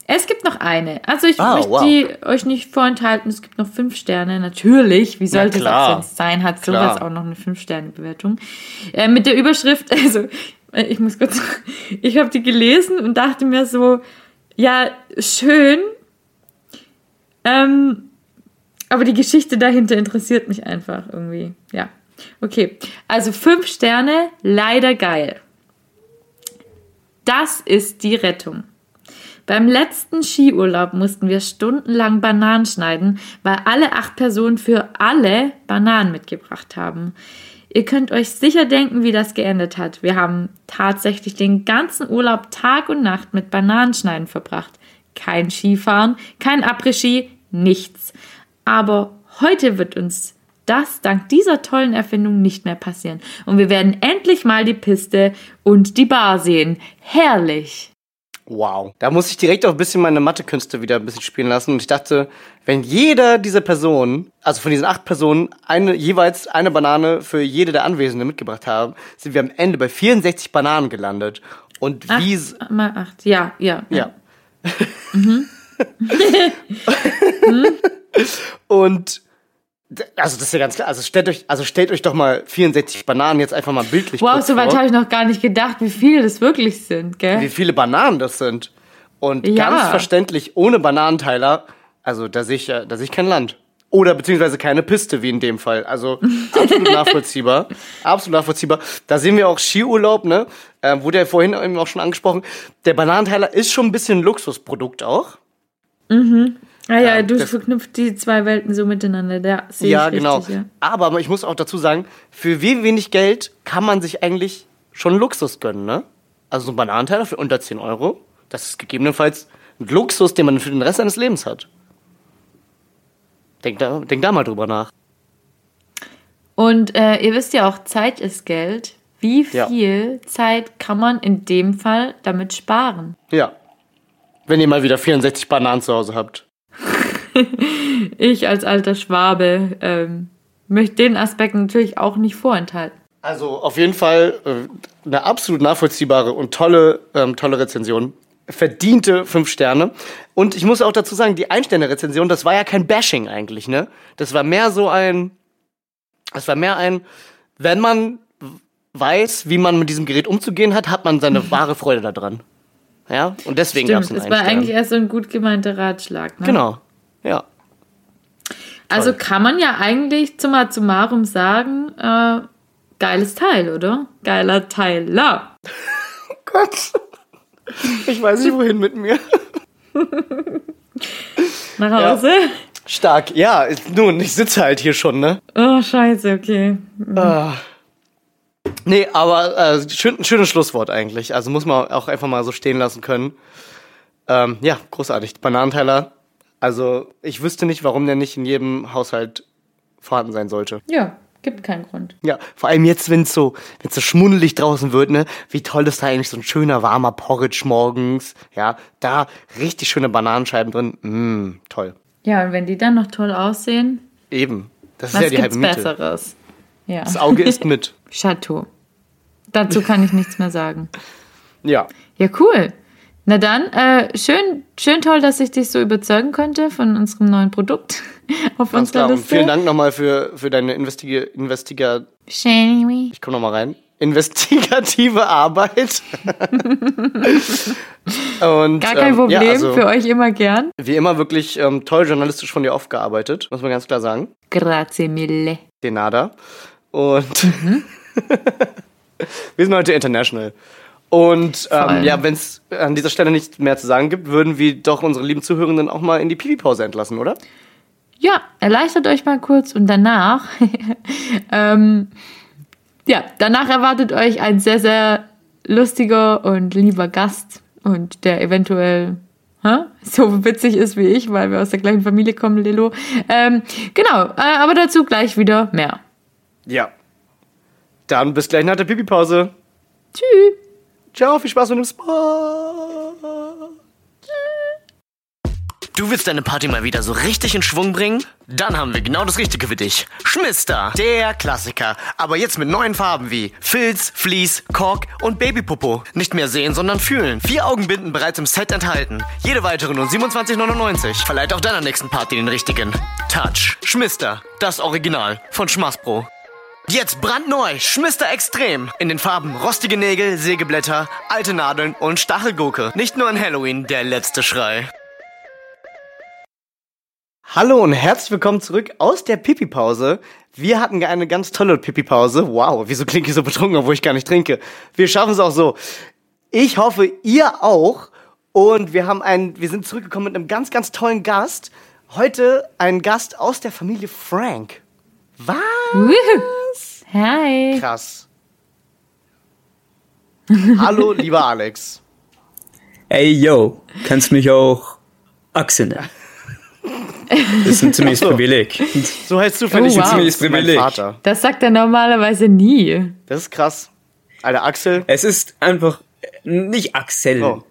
Es gibt noch eine. Also ich Ah, möchte wow. die euch nicht vorenthalten. Es gibt noch fünf Sterne. Natürlich. Wie sollte es auch sonst sein? Hat Klar. sowas auch noch eine Fünf-Sterne-Bewertung. Äh, mit der Überschrift, also äh, ich muss kurz, ich habe die gelesen und dachte mir so, ja, schön. Ähm, aber die Geschichte dahinter interessiert mich einfach irgendwie. Ja. Okay. Also fünf Sterne, leider geil. Das ist die Rettung. Beim letzten Skiurlaub mussten wir stundenlang Bananen schneiden, weil alle acht Personen für alle Bananen mitgebracht haben. Ihr könnt euch sicher denken, wie das geendet hat. Wir haben tatsächlich den ganzen Urlaub Tag und Nacht mit Bananenschneiden verbracht. Kein Skifahren, kein Après-Ski, nichts. Aber heute wird uns das dank dieser tollen Erfindung nicht mehr passieren. Und wir werden endlich mal die Piste und die Bar sehen. Herrlich! Wow. Da muss ich direkt auch ein bisschen meine Mathekünste wieder ein bisschen spielen lassen. Und ich dachte, wenn jeder dieser Personen, also von diesen acht Personen, eine, jeweils eine Banane für jede der Anwesenden mitgebracht haben, sind wir am Ende bei 64 Bananen gelandet. Und wie, Acht mal acht. Ja, ja. ja. Und d- also das ist ja ganz klar. Also stellt euch, also stellt euch doch mal 64 Bananen jetzt einfach mal bildlich Wow, kurz so weit vor, habe ich noch gar nicht gedacht, wie viele das wirklich sind, wie gell? viele Bananen das sind. Und Ja. ganz verständlich ohne Bananenteiler, also da sehe ich da sehe ich kein Land. Oder beziehungsweise keine Piste, wie in dem Fall. Also absolut nachvollziehbar. Absolut nachvollziehbar. Da sehen wir auch Skiurlaub, ne? Ähm, wurde ja vorhin eben auch schon angesprochen. Der Bananenteiler ist schon ein bisschen ein Luxusprodukt auch. Ah ja, du das- verknüpft die zwei Welten so miteinander. Ja, Ja, genau. richtig, ja. Aber ich muss auch dazu sagen, für wie wenig Geld kann man sich eigentlich schon Luxus gönnen, ne? Also so ein Bananenteiler für unter 10 Euro, das ist gegebenenfalls ein Luxus, den man für den Rest seines Lebens hat. Denk da, denk da mal drüber nach. Und äh, ihr wisst ja auch, Zeit ist Geld. Wie Ja. viel Zeit kann man in dem Fall damit sparen? Ja. Wenn ihr mal wieder 64 Bananen zu Hause habt. Ich als alter Schwabe ähm, möchte den Aspekt natürlich auch nicht vorenthalten. Also auf jeden Fall äh, eine absolut nachvollziehbare und tolle, ähm, tolle Rezension. Verdiente fünf Sterne. Und ich muss auch dazu sagen, die Ein-Sterne-Rezension, das war ja kein Bashing eigentlich, ne? Das war mehr so ein, das war mehr ein, wenn man weiß, wie man mit diesem Gerät umzugehen hat, hat man seine wahre Freude daran. Ja? Und deswegen gab es einen es war eigentlich erst so ein gut gemeinter Ratschlag. Ne? Genau. Ja. Also Toll. kann man ja eigentlich summa summarum sagen, äh, geiles Teil, oder? Geiler Teiler. Gott. Ich weiß nicht, wohin mit mir. Nach Ja. Hause? Stark. Ja, nun, ich sitze halt hier schon, ne? Oh, scheiße, okay. Ah. Nee, aber äh, schön, schönes Schlusswort eigentlich. Also muss man auch einfach mal so stehen lassen können. Ähm, ja, großartig. Bananenteiler. Also ich wüsste nicht, warum der nicht in jedem Haushalt vorhanden sein sollte. Ja, gibt keinen Grund. Ja, vor allem jetzt, wenn es so, wenn's so schmuddelig draußen wird, ne? Wie toll ist da eigentlich so ein schöner warmer Porridge morgens. Ja, da richtig schöne Bananenscheiben drin. Mm, toll. Ja, und wenn die dann noch toll aussehen, Eben. Das ist ja die halbe Miete. Besseres? Ja. Das Auge ist mit. Chateau. Dazu kann ich nichts mehr sagen. Ja. Ja, cool. Na dann, äh, schön, schön toll, dass ich dich so überzeugen konnte von unserem neuen Produkt auf Ganz unserer klar. Und Liste. vielen Dank nochmal für, für deine Investiga, Investiga, ich komme nochmal rein, investigative Arbeit. Und, Gar kein ähm, Problem, Ja, also, für euch immer gern. wie immer wirklich ähm, toll journalistisch von dir aufgearbeitet, muss man ganz klar sagen. Grazie mille. Denada. Und Mhm. wir sind heute international. Und ähm, ja, wenn es an dieser Stelle nichts mehr zu sagen gibt, würden wir doch unsere lieben Zuhörenden auch mal in die Pipi-Pause entlassen, oder? Ja, erleichtert euch mal kurz und danach, ähm, ja, danach erwartet euch ein sehr, sehr lustiger und lieber Gast und der eventuell so witzig ist wie ich, weil wir aus der gleichen Familie kommen, Lilo. Ähm, genau, äh, aber dazu gleich wieder mehr. Ja. Dann bis gleich nach der Pipi-Pause. Tschüss. Ciao, viel Spaß mit dem Spa. Du willst deine Party mal wieder so richtig in Schwung bringen? Dann haben wir genau das Richtige für dich. Schmister, der Klassiker. Aber jetzt mit neuen Farben wie Filz, Vlies, Kork und Babypopo. Nicht mehr sehen, sondern fühlen. Vier Augenbinden bereits im Set enthalten. Jede weitere nur 27,99. Verleiht auch deiner nächsten Party den richtigen. Touch. Schmister, das Original von Schmaßpro. Jetzt brandneu, Schmister Extrem. In den Farben rostige Nägel, Sägeblätter, alte Nadeln und Stachelgurke. Nicht nur an Halloween, der letzte Schrei. Hallo und herzlich willkommen zurück aus der Pipi-Pause. Wir hatten eine ganz tolle Pipi-Pause. Wow, wieso klinge ich so betrunken, obwohl ich gar nicht trinke? Wir schaffen es auch so. Ich hoffe, ihr auch. Und wir haben einen, wir sind zurückgekommen mit einem ganz, ganz tollen Gast. Heute ein Gast aus der Familie Frank. Was? Wuhu. Hi. Krass. Hallo, lieber Alex. Ey, yo, kannst mich auch Axel nennen. Das ist ein ziemliches so. Privileg. So heißt zufällig Oh, wow. übrigens mein Privileg. Vater. Das sagt er normalerweise nie. Das ist krass. Alter, Axel. Es ist einfach nicht Axel. Oh.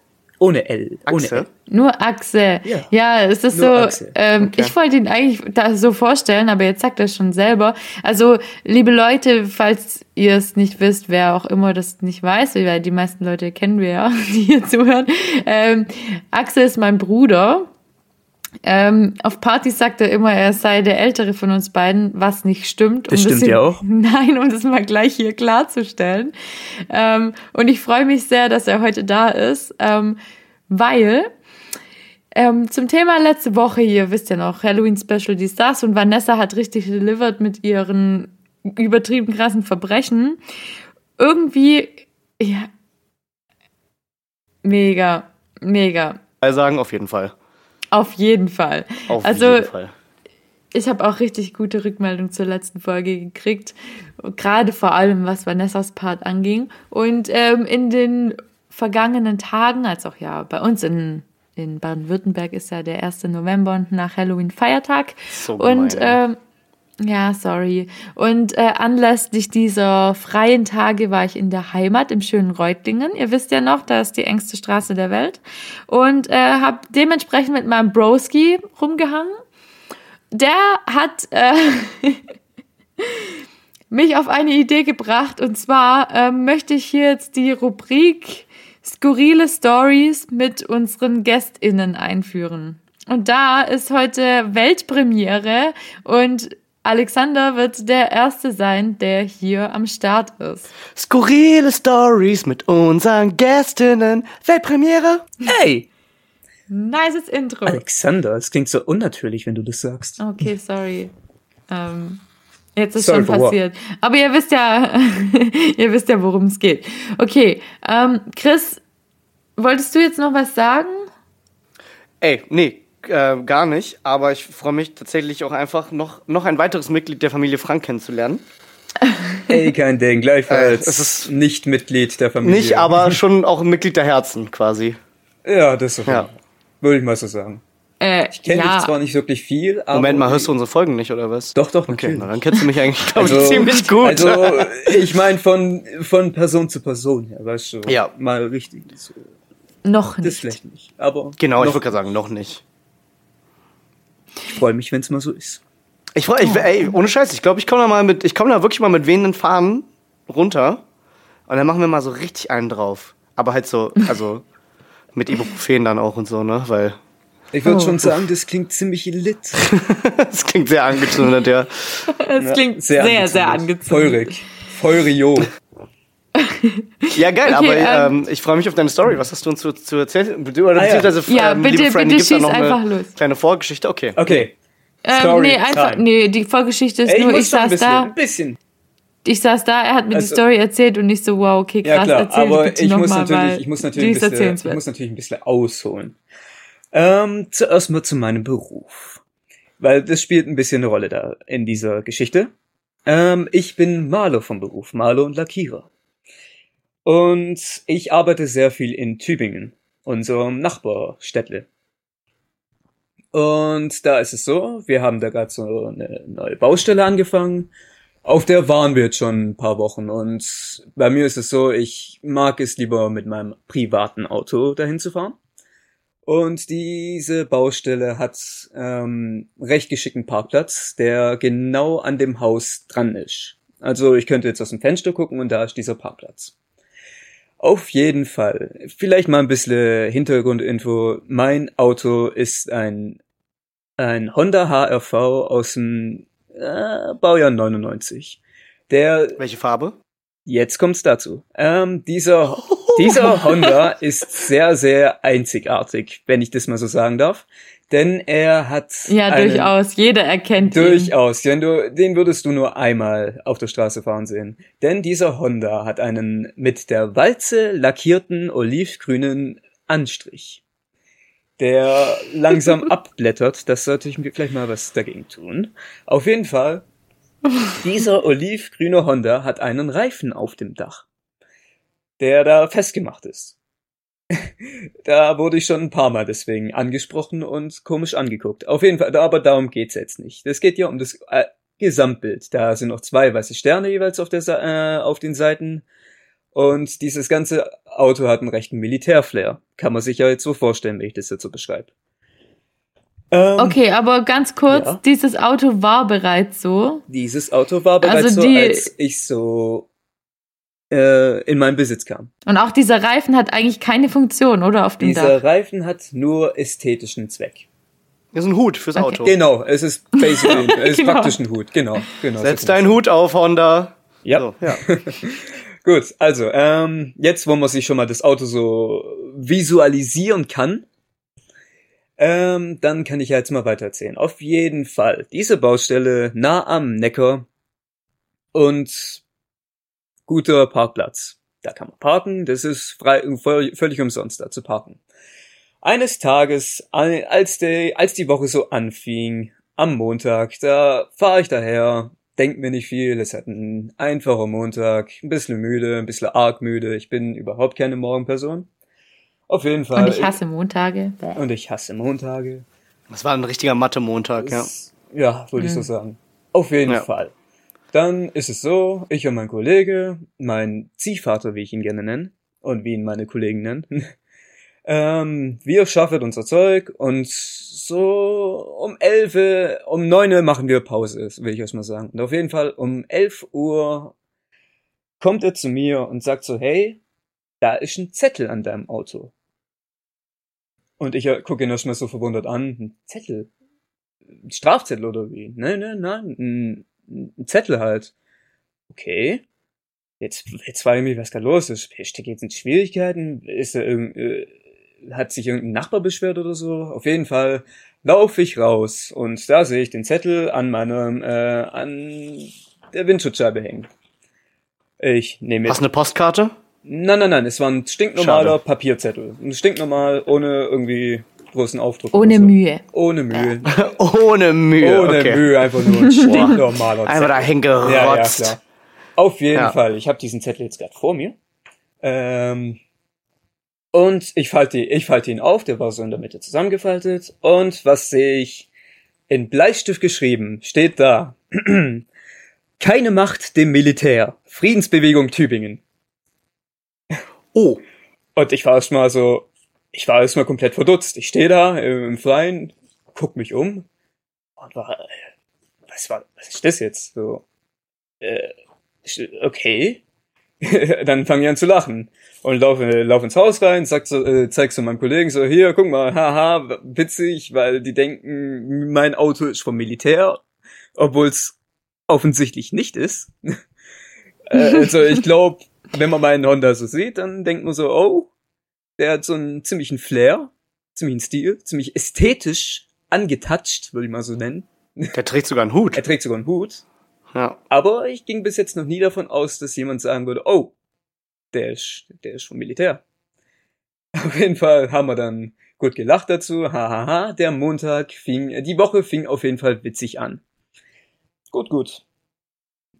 Ohne L. Ohne Axel? L. Nur Axel. Ja. Ja, es ist Nur so, ähm, ich wollte ihn eigentlich da so vorstellen, aber jetzt sagt er es schon selber. Also, liebe Leute, falls ihr es nicht wisst, wer auch immer das nicht weiß, weil die meisten Leute kennen wir ja, die hier zuhören. Ähm, Axel ist mein Bruder. Ähm, auf Partys sagt er immer, er sei der Ältere von uns beiden, was nicht stimmt. Das stimmt hier- ja auch. Nein, um das mal gleich hier klarzustellen. Ähm, und ich freue mich sehr, dass er heute da ist, ähm, weil ähm, zum Thema letzte Woche hier, wisst ihr noch, Halloween Special, dies, das und Vanessa hat richtig delivered mit ihren übertrieben krassen Verbrechen. Irgendwie, ja, mega, mega. Sagen auf jeden Fall. Auf jeden Fall. Auf also, jeden Fall. ich habe auch richtig gute Rückmeldung zur letzten Folge gekriegt. Gerade vor allem, was Vanessas Part anging. Und ähm, in den vergangenen Tagen, als auch ja bei uns in, in Baden-Württemberg ist ja der 1. November und nach Halloween Feiertag. So gemein, und ähm, ja, sorry. Und äh, anlässlich dieser freien Tage war ich in der Heimat im schönen Reutlingen. Ihr wisst ja noch, da ist die engste Straße der Welt. Und äh, habe dementsprechend mit meinem Broski rumgehangen. Der hat äh, mich auf eine Idee gebracht. Und zwar äh, möchte ich hier jetzt die Rubrik Skurrile Stories mit unseren GästInnen einführen. Und da ist heute Weltpremiere und Alexander wird der Erste sein, der hier am Start ist. Skurrile Stories mit unseren Gästinnen. Weltpremiere. Hey, Nices Intro. Alexander, es klingt so unnatürlich, wenn du das sagst. Okay, sorry. Ähm, jetzt ist Sorry schon for what? passiert. Aber ihr wisst ja, ihr wisst ja, worum es geht. Okay, ähm, Chris, wolltest du jetzt noch was sagen? Ey, nee, äh, gar nicht. Aber ich freue mich tatsächlich auch einfach, noch, noch ein weiteres Mitglied der Familie Frank kennenzulernen. Ey, kein Ding, gleichfalls. Äh, es ist- nicht Mitglied der Familie. Nicht, aber schon auch ein Mitglied der Herzen quasi. Ja, das ist Ja. Würde ich mal so sagen. Äh, Ich kenne ja, dich zwar nicht wirklich viel, aber. Moment mal, hörst du unsere Folgen nicht, oder was? Doch, doch, Okay, natürlich. na, dann kennst du mich eigentlich, glaube ich, ziemlich gut. Also, ich meine von, von Person zu Person her, weißt du? Ja. Mal richtig. So. noch Das nicht. vielleicht nicht. Aber. genau, ich würde gerade sagen, noch nicht. Ich freue mich, wenn es mal so ist. Ich freue, ich, ey, ohne Scheiß, ich glaube, ich komme da mal mit, ich komme da wirklich mal mit wehenden Fahnen runter und dann machen wir mal so richtig einen drauf. Aber halt so, also mit Ibuprofen dann auch und so, ne, weil Ich würde Oh. schon sagen, das klingt ziemlich lit. das klingt sehr angezündet, ja. Es klingt sehr, sehr, angezündet. Feurig. Feurio. Ja, geil, Okay, aber ähm, ähm, ich freue mich auf deine Story. Was hast du uns zu, zu erzählen? Oder Ah, ja. beziehungsweise, Ja, ähm, bitte, liebe Franny, bitte da schieß noch einfach eine los. kleine Vorgeschichte? Okay. Okay. Ähm, Story nee, einfach, time. nee, die Vorgeschichte ist Ey, ich nur, ich saß bisschen, da, ein bisschen. ich saß da, er hat mir Also- die Story erzählt und ich so, wow, okay, krass, Ja klar, erzähl aber bitte ich noch muss, mal, natürlich, ich muss natürlich, ein bisschen, ich muss natürlich ein bisschen ausholen. Ähm, zuerst mal zu meinem Beruf. Weil das spielt ein bisschen eine Rolle da in dieser Geschichte. Ähm, ich bin Maler vom Beruf, Maler und Lackierer. Und ich arbeite sehr viel in Tübingen, unserem Nachbarstädtle. Und da ist es so, wir haben da gerade so eine neue Baustelle angefangen. Auf der waren wir jetzt schon ein paar Wochen und bei mir ist es so, ich mag es lieber mit meinem privaten Auto dahin zu fahren. Und diese Baustelle hat ähm, recht geschickten Parkplatz, der genau an dem Haus dran ist. Also ich könnte jetzt aus dem Fenster gucken und da ist dieser Parkplatz. Auf jeden Fall. Vielleicht mal ein bisschen Hintergrundinfo. Mein Auto ist ein, ein Honda HRV aus dem äh, Baujahr 99. Der, Welche Farbe? jetzt kommt's dazu. Ähm, dieser, dieser Honda ist sehr, sehr einzigartig, wenn ich das mal so sagen darf. Denn er hat Ja, einen, durchaus. Jeder erkennt ihn. Durchaus, denn du, den würdest du nur einmal auf der Straße fahren sehen. Denn dieser Honda hat einen mit der Walze lackierten olivgrünen Anstrich, der langsam abblättert. Das sollte ich mir vielleicht mal was dagegen tun. Auf jeden Fall, dieser olivgrüne Honda hat einen Reifen auf dem Dach, der da festgemacht ist. Da wurde ich schon ein paar Mal deswegen angesprochen und komisch angeguckt. Auf jeden Fall, aber darum geht's jetzt nicht. Es geht ja um das äh, Gesamtbild. Da sind noch zwei weiße Sterne jeweils auf, der, äh, auf den Seiten. Und dieses ganze Auto hat einen rechten Militärflair. Kann man sich ja jetzt so vorstellen, wenn ich das jetzt so beschreibe. Ähm, Okay, aber ganz kurz, Ja. dieses Auto war bereits so. Dieses Auto war bereits Also so, als ich so äh, in meinen Besitz kam. Und auch dieser Reifen hat eigentlich keine Funktion, oder? Auf dem Dieser Dach. Reifen hat nur ästhetischen Zweck. Das ist ein Hut fürs Okay. Auto. Genau, es ist basically, es ist Genau. praktisch ein Hut. Genau, genau. Setz so deinen Hut auf, Honda. Ja. So, ja. Gut, also ähm, jetzt, wo man sich schon mal das Auto so visualisieren kann, ähm, dann kann ich ja jetzt mal weitererzählen. Auf jeden Fall, diese Baustelle nah am Neckar und guter Parkplatz. Da kann man parken, das ist frei, völlig umsonst da zu parken. Eines Tages, al- als die, als die Woche so anfing, am Montag, da fahre ich daher, denk mir nicht viel, es hat ein einfacher Montag, ein bisschen müde, ein bisschen arg müde, ich bin überhaupt keine Morgenperson. Auf jeden Fall. Und ich hasse Montage. Und ich hasse Montage. Das war ein richtiger Mathe-Montag, ja. Ja, würde ich so Mhm. sagen. Auf jeden Ja. Fall. Dann ist es so, ich und mein Kollege, mein Ziehvater, wie ich ihn gerne nenne, und wie ihn meine Kollegen nennen, ähm, wir schaffen unser Zeug und so um elf, um neun machen wir Pause, will ich euch mal sagen. Und auf jeden Fall um elf Uhr kommt er zu mir und sagt so, hey, da ist ein Zettel an deinem Auto. Und ich äh, gucke ihn erstmal so verwundert an, ein Zettel? Ein Strafzettel oder wie? Nein, nein, nein, ein, ein Zettel halt. Okay. Jetzt, jetzt frage ich mich, was da los ist. Steckt jetzt in Schwierigkeiten? Ist er äh, hat sich irgendein Nachbar beschwert oder so? Auf jeden Fall laufe ich raus und da sehe ich den Zettel an meinem, äh, an der Windschutzscheibe hängen. Ich nehme Hast jetzt du eine Postkarte? Nein, nein, nein, es war ein stinknormaler Schade. Papierzettel. Ein stinknormal, ohne irgendwie großen Aufdruck. Ohne so. Mühe. Ohne Mühe. Ohne Mühe. Ohne okay. Mühe, einfach nur ein stinknormaler Einfach da Zettel. hingerotzt. Ja, ja, klar. Auf jeden Ja. Fall. Ich habe diesen Zettel jetzt gerade vor mir. Ähm, und ich falte, ich falte ihn auf, der war so in der Mitte zusammengefaltet. Und was sehe ich? In Bleistift geschrieben steht da. Keine Macht dem Militär. Friedensbewegung Tübingen. Oh, Und ich war erstmal so, ich war erstmal komplett verdutzt. Ich stehe da im Freien, guck mich um und war, äh, was war, was ist das jetzt? So, äh, okay. Dann fange ich an zu lachen und laufe, laufe ins Haus rein, sag so, äh, zeig so meinem Kollegen so, hier, guck mal, haha, witzig, weil die denken, mein Auto ist vom Militär, obwohl es offensichtlich nicht ist. äh, also ich glaube, wenn man meinen Honda so sieht, dann denkt man so, oh, der hat so einen ziemlichen Flair, ziemlichen Stil, ziemlich ästhetisch angetatscht, würde ich mal so nennen. der trägt sogar einen Hut. Er trägt sogar einen Hut. Ja. Aber ich ging bis jetzt noch nie davon aus, dass jemand sagen würde, oh, der ist, der ist vom Militär. Auf jeden Fall haben wir dann gut gelacht dazu. Hahaha, ha, ha. der Montag fing, die Woche fing auf jeden Fall witzig an. Gut, gut.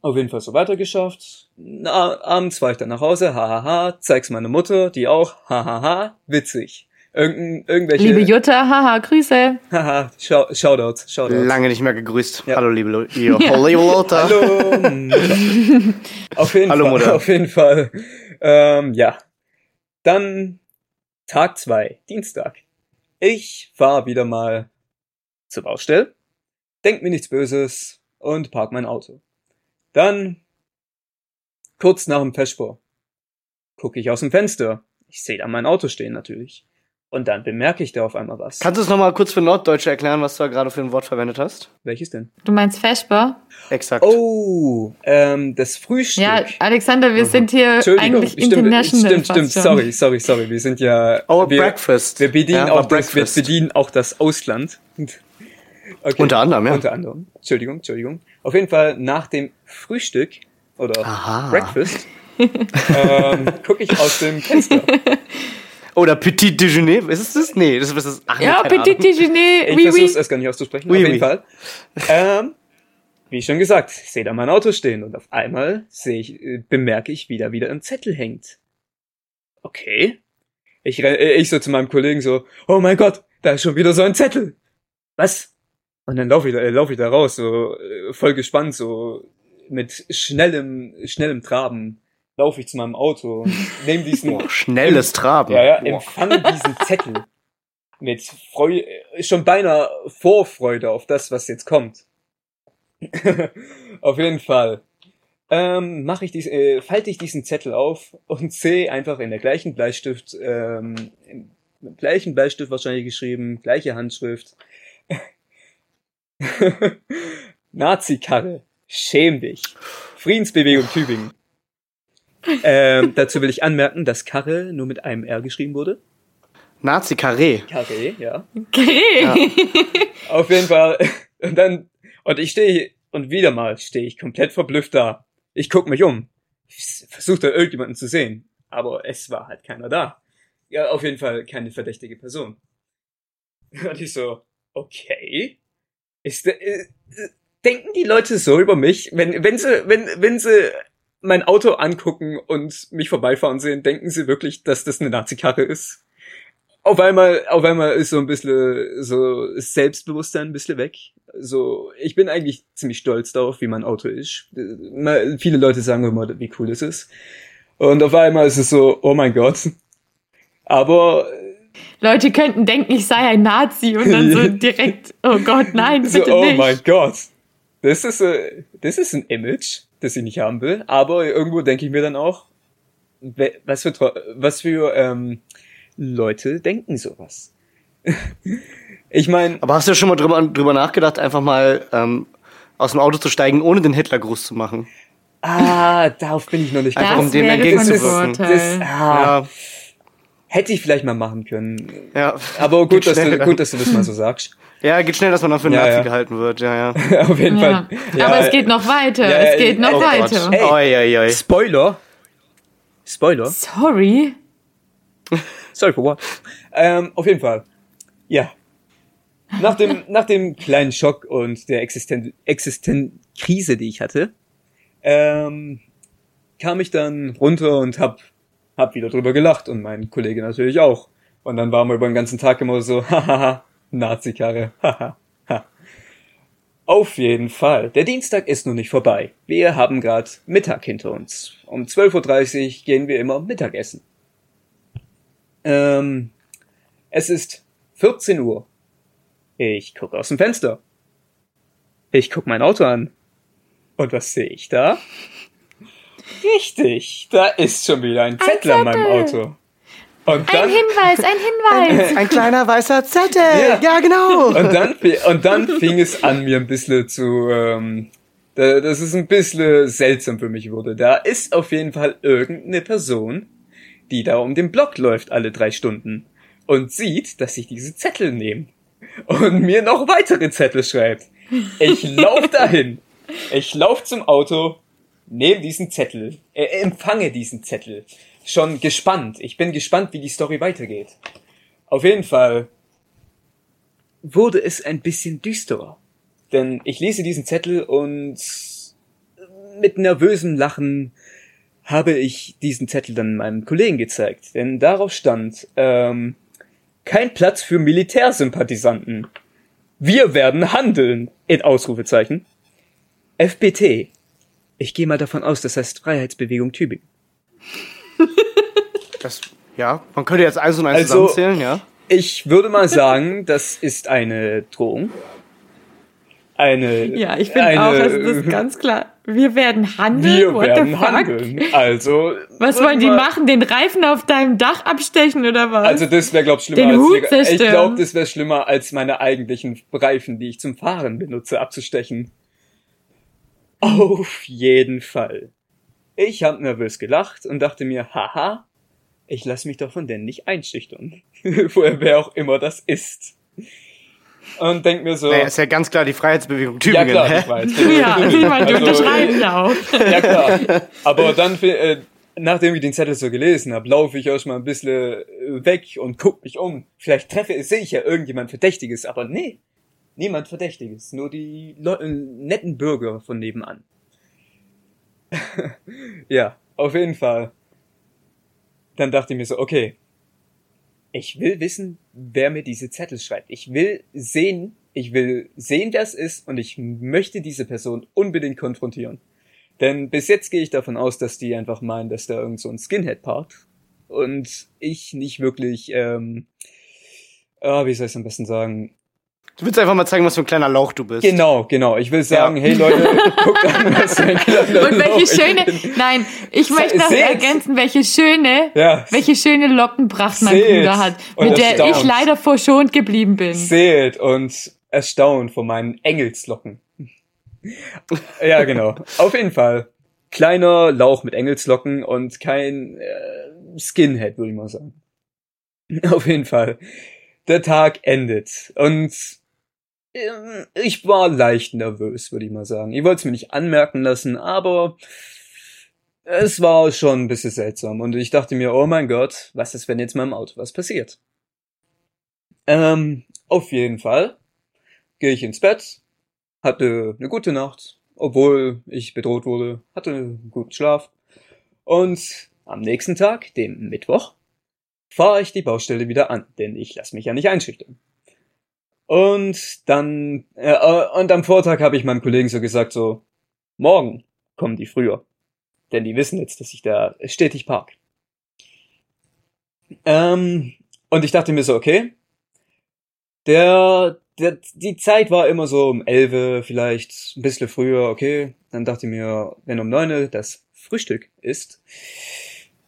Auf jeden Fall so weitergeschafft. Na, abends war ich dann nach Hause, hahaha, ha, ha. zeig's meiner Mutter, die auch, hahaha, ha, witzig. Irgend, irgendwelche. Liebe Jutta, haha, Grüße. Haha, Shou- Shoutouts, Shoutouts. Lange nicht mehr gegrüßt. Ja. Hallo, liebe Leo. Ja. Hallo, liebe Lothar. Hallo. Mutter. auf jeden Hallo, Fall. Mutter. Auf jeden Fall. Ähm, ja. Dann Tag zwei, Dienstag. Ich fahr wieder mal zur Baustelle, denk mir nichts Böses und park mein Auto. Dann kurz nach dem Feschbar gucke ich aus dem Fenster. Ich sehe da mein Auto stehen natürlich. Und dann bemerke ich da auf einmal was. Kannst du es nochmal kurz für Norddeutsche erklären, was du da gerade für ein Wort verwendet hast? Welches denn? Du meinst Feschbar? Exakt. Oh, ähm, das Frühstück. Ja, Alexander, wir sind hier eigentlich stimmt, international. Stimmt, stimmt, schon. sorry, sorry, sorry. Wir sind ja. Oh, wir, Breakfast. Wir bedienen, Ja, auch das, wir bedienen auch das Ausland. Okay. Unter anderem, ja. Unter anderem. Entschuldigung, Entschuldigung. Auf jeden Fall nach dem Frühstück oder Aha. Breakfast ähm, gucke ich aus dem Fenster. Oder Petit Déjeuner. Ist es das? Nee, das ist das. Ach, Ja, Petit Ahnung. Déjeuner, Ich oui, versuche es oui. erst gar nicht auszusprechen. Oui, auf jeden oui. Fall. Ähm, wie schon gesagt, ich sehe da mein Auto stehen und auf einmal sehe ich, äh, bemerke ich, wie da wieder ein Zettel hängt. Okay. Ich, äh, ich so zu meinem Kollegen so, oh mein Gott, da ist schon wieder so ein Zettel. Was? Und dann laufe ich, da- äh, lauf ich da raus, so äh, voll gespannt, so mit schnellem, schnellem Traben laufe ich zu meinem Auto und nehme diesen Boah, schnelles Traben. ja, ja, Boah. empfange diesen Zettel mit Freude, schon beinahe Vorfreude auf das, was jetzt kommt. auf jeden Fall. Ähm, mache ich dies, äh, falte ich diesen Zettel auf und sehe einfach in der gleichen Bleistift, ähm, im gleichen Bleistift wahrscheinlich geschrieben, gleiche Handschrift. Nazi-Karre, schäm dich. Friedensbewegung Tübingen. Ähm, dazu will ich anmerken, dass Karre nur mit einem R geschrieben wurde. Nazi Carré. Karre, ja. Okay. Ja. Auf jeden Fall. Und dann, und ich stehe, und wieder mal stehe ich komplett verblüfft da. Ich guck mich um. Ich versuche da irgendjemanden zu sehen. Aber es war halt keiner da. Ja, auf jeden Fall keine verdächtige Person. Und ich so, okay. Ist, äh, denken die Leute so über mich? Wenn, wenn sie, wenn, wenn sie mein Auto angucken und mich vorbeifahren sehen, denken sie wirklich, dass das eine Nazi-Karre ist? auf einmal, auf einmal ist so ein bisschen so Selbstbewusstsein ein bisschen weg. So, ich bin eigentlich ziemlich stolz darauf, wie mein Auto ist. Mal- Viele Leute sagen immer, wie cool es ist. Und auf einmal ist es so, oh mein Gott. Aber Leute könnten denken, ich sei ein Nazi und dann so direkt, oh Gott, nein, so, bitte oh nicht. mein Gott. Das ist, äh, das ist ein Image, das ich nicht haben will. Aber irgendwo denke ich mir dann auch, was für, was für ähm, Leute denken sowas. ich meine, Aber hast du schon mal drüber, drüber nachgedacht, einfach mal ähm, aus dem Auto zu steigen, ohne den Hitlergruß zu machen? Ah, darauf bin ich noch nicht Einfach Das um dem entgegenzuwirken. Das, Vorteil. ah, Ja, Hätte ich vielleicht mal machen können. ja. Aber gut, dass du, gut, dass du das mal so sagst. Ja, geht schnell, dass man dann für einen Ja, Nazi ja. gehalten wird. Ja, ja. Auf jeden Ja. Fall. Ja, Aber es geht noch weiter. Ja, es geht noch oh weiter. Ey. Oi, oi, oi. Spoiler. Spoiler. Sorry. Sorry for what? Ähm, auf jeden Fall. Ja. Nach dem, nach dem kleinen Schock und der Existen Existenzkrise, die ich hatte, ähm, kam ich dann runter und hab, hab wieder drüber gelacht und mein Kollege natürlich auch. Und dann waren wir über den ganzen Tag immer so, hahaha, Nazi-Karre. Auf jeden Fall. Der Dienstag ist noch nicht vorbei. Wir haben gerade Mittag hinter uns. Um 12.30 Uhr gehen wir immer Mittagessen. Ähm, es ist 14 Uhr. Ich gucke aus dem Fenster. Ich guck mein Auto an. Und was sehe ich da? Richtig, da ist schon wieder ein Zettel an meinem. Auto. Und Ein dann, Hinweis, ein Hinweis. Ein kleiner weißer Zettel. Ja. Ja, genau. und dann, und dann fing es an, mir ein bisschen zu, ähm, da- dass es ein bisschen seltsam für mich wurde. Da ist auf jeden Fall irgendeine Person, die da um den Block läuft alle drei Stunden und sieht, dass ich diese Zettel nehme und mir noch weitere Zettel schreibt. Ich lauf dahin. Ich lauf zum Auto, nehme diesen Zettel, äh, empfange diesen Zettel. Schon gespannt. Ich bin gespannt, wie die Story weitergeht. Auf jeden Fall wurde es ein bisschen düsterer. Denn ich lese diesen Zettel und mit nervösem Lachen habe ich diesen Zettel dann meinem Kollegen gezeigt. Denn darauf stand, ähm, Kein Platz für Militärsympathisanten. Wir werden handeln. In Ausrufezeichen. FPT. Ich gehe mal davon aus, das heißt Freiheitsbewegung Tübingen. Das, ja, man könnte jetzt eins und eins Also- zusammenzählen, ja. Ich würde mal sagen, das ist eine Drohung. Eine. Ja, ich finde auch, also das ist ganz klar. Wir werden handeln. Wir What werden handeln. Also. Was wollen die machen? Den Reifen auf deinem Dach abstechen oder was? Also das wäre glaub schlimmer Den als Hut die, ich glaube, das wäre schlimmer als meine eigentlichen Reifen, die ich zum Fahren benutze, abzustechen. Auf jeden Fall. Ich hab nervös gelacht und dachte mir, haha, ich lass mich doch von denen nicht einschüchtern. Woher wer auch immer das ist. Und denk mir so, Naja, ist ja ganz klar die Freiheitsbewegung ja Tübingen. klar, hä? ich weiß. ja, meine, die Also, unterschreiben ja auch. Ja klar. Aber dann, äh, nachdem ich den Zettel so gelesen habe, laufe ich erstmal ein bisschen weg und guck mich um. Vielleicht treffe, sehe ich ja irgendjemand Verdächtiges, aber nee, niemand Verdächtiges, nur die Leu äh, netten Bürger von nebenan. ja, auf jeden Fall. Dann dachte ich mir so, okay, ich will wissen, wer mir diese Zettel schreibt. Ich will sehen, ich will sehen, wer es ist und ich möchte diese Person unbedingt konfrontieren. Denn bis jetzt gehe ich davon aus, dass die einfach meinen, dass da irgend so ein Skinhead-Part und ich nicht wirklich, ähm, ah, wie soll ich es am besten sagen? Du willst einfach mal zeigen, was für ein kleiner Lauch du bist. Genau, genau. Ich will sagen, Ja. hey Leute, guckt an, was für ein kleiner Und Lauch welche ich schöne, nein, ich möchte noch ergänzen, welche schöne, Ja, welche schöne Lockenpracht mein Seht's. Bruder hat, Und mit der ich leider verschont geblieben bin. seht und erstaunt von meinen Engelslocken. ja, genau. Auf jeden Fall. Kleiner Lauch mit Engelslocken und kein äh, Skinhead, würde ich mal sagen. Auf jeden Fall. Der Tag endet und ich war leicht nervös, würde ich mal sagen. Ich wollte es mir nicht anmerken lassen, aber es war schon ein bisschen seltsam und ich dachte mir, oh mein Gott, was ist, wenn jetzt meinem Auto was passiert? Ähm, auf jeden Fall gehe ich ins Bett, hatte eine gute Nacht, obwohl ich bedroht wurde, hatte einen guten Schlaf. Und am nächsten Tag, dem Mittwoch, fahre ich die Baustelle wieder an, denn ich lasse mich ja nicht einschüchtern. Und dann, äh, äh, und am Vortag habe ich meinem Kollegen so gesagt, so, morgen kommen die früher. Denn die wissen jetzt, dass ich da stetig park. Ähm, und ich dachte mir so, okay, der, der, die Zeit war immer so um 11 vielleicht, ein bisschen früher, okay. Dann dachte ich mir, wenn um 9 das Frühstück ist,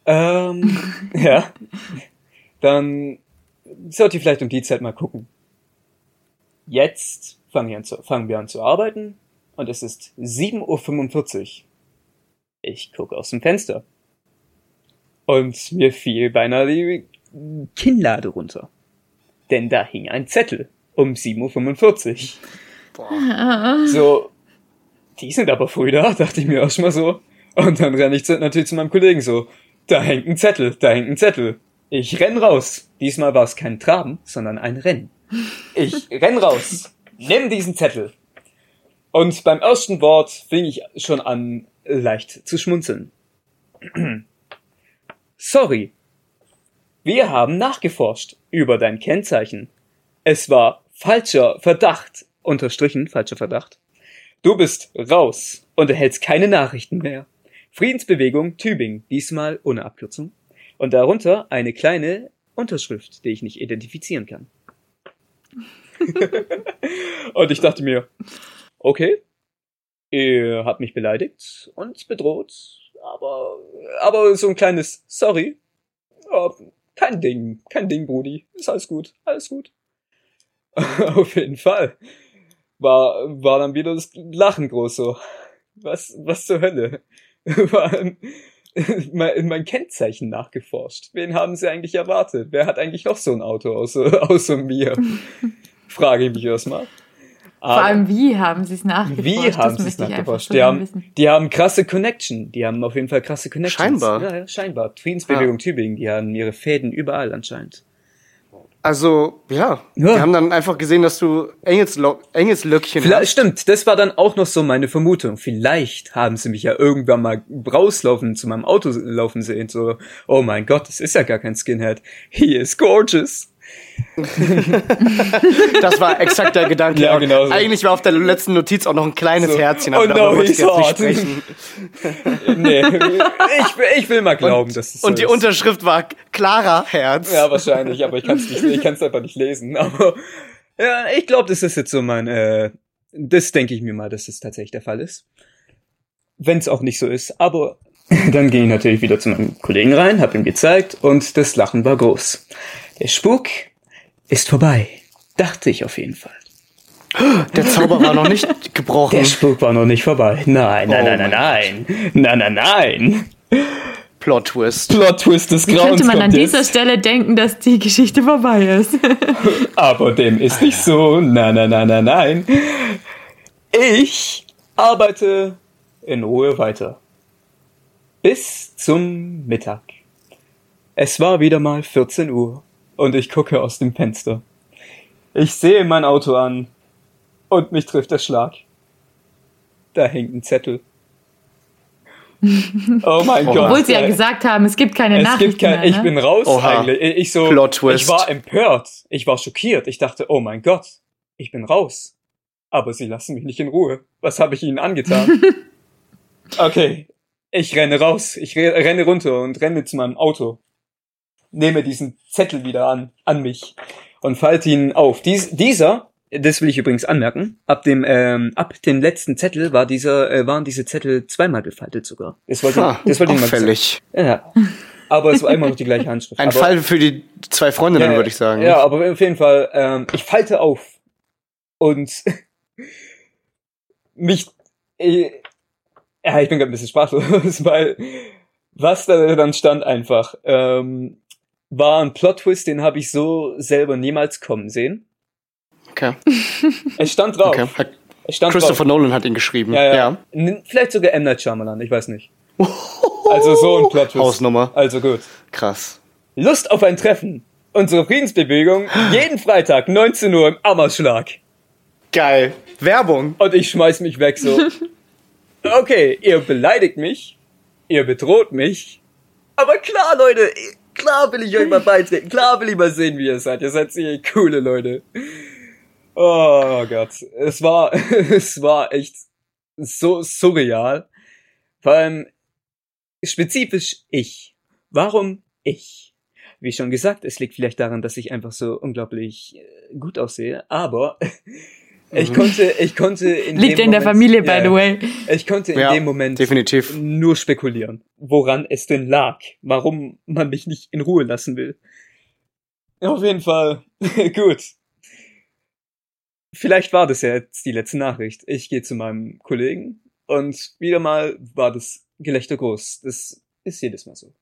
ähm, ja, dann sollte ich vielleicht um die Zeit mal gucken. Jetzt fangen wir an zu, fangen wir an zu arbeiten und es ist 7.45 Uhr. Ich gucke aus dem Fenster. Und mir fiel beinahe die Kinnlade runter. Denn da hing ein Zettel um 7.45 Uhr. So, die sind aber früh da, dachte ich mir auch schon mal so. Und dann renne ich zu, natürlich zu meinem Kollegen so, da hängt ein Zettel, da hängt ein Zettel. Ich renn raus. Diesmal war es kein Traben, sondern ein Rennen. Ich renn raus, nimm diesen Zettel. Und beim ersten Wort fing ich schon an, leicht zu schmunzeln. Sorry. Wir haben nachgeforscht über dein Kennzeichen. Es war falscher Verdacht. Unterstrichen, falscher Verdacht. Du bist raus und erhältst keine Nachrichten mehr. Friedensbewegung Tübingen, diesmal ohne Abkürzung. Und darunter eine kleine Unterschrift, die ich nicht identifizieren kann. und ich dachte mir, okay, ihr habt mich beleidigt und bedroht, aber, aber so ein kleines Sorry, ja, kein Ding, kein Ding, Brudi, ist alles gut, alles gut. Auf jeden Fall war, war dann wieder das Lachen groß so. Was, was zur Hölle? mein, mein Kennzeichen nachgeforscht. Wen haben sie eigentlich erwartet? Wer hat eigentlich noch so ein Auto außer, außer mir? Frage ich mich erstmal. Vor allem, wie haben sie es nachgeforscht? Wie haben sie es nachgeforscht? Die haben, wissen. die haben krasse Connection. Die haben auf jeden Fall krasse Connections. Scheinbar. Ja, ja, scheinbar. Friedensbewegung Tübingen, die haben ihre Fäden überall anscheinend. Also, ja. Ja. Die haben dann einfach gesehen, dass du Engelslo Engelslöckchen Vielleicht, hast. stimmt, das war dann auch noch so meine Vermutung. Vielleicht haben sie mich ja irgendwann mal rauslaufen, zu meinem Auto laufen sehen, so, oh mein Gott, das ist ja gar kein Skinhead. He is gorgeous. Das war exakt der Gedanke. Ja, Und genau so. Eigentlich war auf der letzten Notiz auch noch ein kleines So. Herzchen, Oh aber no, darüber wollte ich jetzt nicht hot. sprechen. nee, ich, will- ich will mal glauben, dass es so Und die ist. Unterschrift war Clara Herz. Ja, wahrscheinlich, aber ich kann es nicht, ich kann es einfach nicht lesen. Aber ja, ich glaube, das ist jetzt so mein, äh, das denke ich mir mal, dass das tatsächlich der Fall ist. Wenn es auch nicht so ist, aber dann ging ich natürlich wieder zu meinem Kollegen rein, hab ihm gezeigt und das Lachen war groß. Der Spuk ist vorbei, dachte ich auf jeden Fall. Der Zauber war noch nicht gebrochen. Der Spuk war noch nicht vorbei. Nein, nein, Oh nein, nein, nein, nein, nein, nein. Plot Twist. Plot Twist des Grauens könnte man an dieser jetzt. Stelle denken, dass die Geschichte vorbei ist? Aber dem ist nicht so. Nein, nein, nein, nein, nein. Ich arbeite in Ruhe weiter. Bis zum Mittag. Es war wieder mal 14 Uhr und ich gucke aus dem Fenster. Ich sehe mein Auto an und mich trifft der Schlag. Da hängt ein Zettel. Oh mein Gott. Obwohl sie ja gesagt haben, es gibt keine Es Nachrichten gibt kein, mehr. ich ne? bin raus Oha. eigentlich. Ich so, Plot Twist. ich war empört. Ich war schockiert. Ich dachte, oh mein Gott, ich bin raus. Aber sie lassen mich nicht in Ruhe. Was habe ich ihnen angetan? okay, ich renne raus. Ich re renne runter und renne zu meinem Auto. Nehme diesen Zettel wieder an, an mich und falte ihn auf. Dies, dieser, das will ich übrigens anmerken, ab dem, ähm, ab dem letzten Zettel war dieser, äh, waren diese Zettel zweimal gefaltet sogar. Das wollte, Ha, das wollte ich mal sagen. Ja. Aber es war immer noch die gleiche Handschrift. Ein aber, Fall für die zwei Freundinnen, würde ich sagen. Ja, aber auf jeden Fall, ähm, ich falte auf und mich, äh, ja, ich bin gerade ein bisschen sprachlos, weil was da dann stand einfach, ähm, war ein Plot-Twist, den habe ich so selber niemals kommen sehen. Okay. Es stand drauf. okay. Hat Es stand Christopher drauf. Nolan hat ihn geschrieben. Ja, ja. N- Vielleicht sogar M. Night Shyamalan, ich weiß nicht. Also so ein Plot-Twist. Hausnummer. Also gut. Krass. Lust auf ein Treffen. Unsere Friedensbewegung jeden Freitag 19 Uhr im Ammerschlag. Geil. Werbung. Und ich schmeiß mich weg so. Okay, ihr beleidigt mich, ihr bedroht mich. Aber klar, Leute, klar will ich euch mal beitreten. Klar will ich mal sehen, wie ihr seid. Ihr seid sicher coole Leute. Oh Gott, es war, es war echt so surreal. Vor allem spezifisch ich. Warum ich? Wie schon gesagt, es liegt vielleicht daran, dass ich einfach so unglaublich äh, gut aussehe, aber ich konnte, ich konnte in Liegt dem in der Moment- Familie, by the way. Ich konnte in Ja, dem Moment definitiv. nur spekulieren, woran es denn lag, warum man mich nicht in Ruhe lassen will. Auf jeden Fall, gut. Vielleicht war das ja jetzt die letzte Nachricht. Ich gehe zu meinem Kollegen und wieder mal war das Gelächter groß. Das ist jedes Mal so.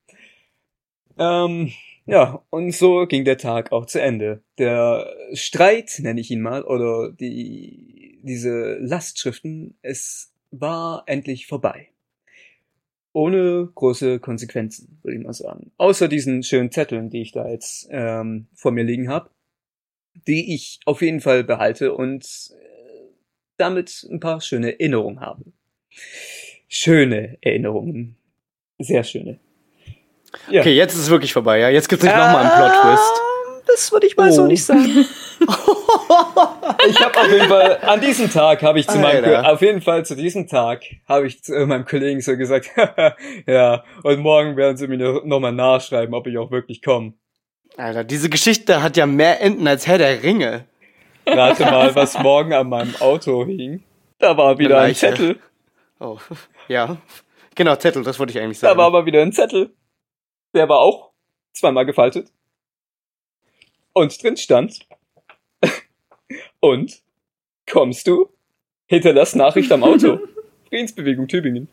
Ähm, ja, und so ging der Tag auch zu Ende. Der Streit, nenne ich ihn mal, oder die, diese Lastschriften, es war endlich vorbei. Ohne große Konsequenzen, würde ich mal sagen. Außer diesen schönen Zetteln, die ich da jetzt ähm, vor mir liegen habe, die ich auf jeden Fall behalte und äh, damit ein paar schöne Erinnerungen habe. Schöne Erinnerungen. Sehr schöne. Ja. Okay, jetzt ist es wirklich vorbei, ja? Jetzt gibt's nicht nochmal einen Plot-Twist. Ähm, Das würde ich mal so Oh. nicht sagen. ich habe auf jeden Fall, an diesem Tag habe ich zu meinem, Alter. Ko- auf jeden Fall zu diesem Tag habe ich zu meinem Kollegen so gesagt, ja, und morgen werden sie mir nochmal nachschreiben, ob ich auch wirklich komme. Alter, diese Geschichte hat ja mehr Enden als Herr der Ringe. Rate mal, was morgen an meinem Auto hing. Da war wieder ein. Zettel. Oh, ja. Genau, Zettel, das wollte ich eigentlich Da sagen. war aber wieder ein Zettel. Der war auch zweimal gefaltet. Und drin stand. Und kommst du? Hinterlass Nachricht am Auto. Friedensbewegung Tübingen.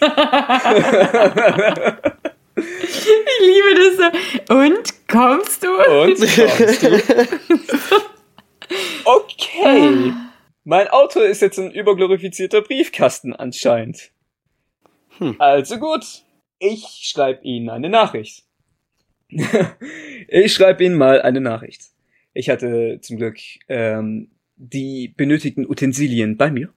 Ich liebe das so. Und kommst du? Und kommst du? Okay. Mein Auto ist jetzt ein überglorifizierter Briefkasten anscheinend. Hm. Also gut. Ich schreibe Ihnen eine Nachricht. ich schreibe Ihnen mal eine Nachricht. Ich hatte zum Glück ähm, die benötigten Utensilien bei mir.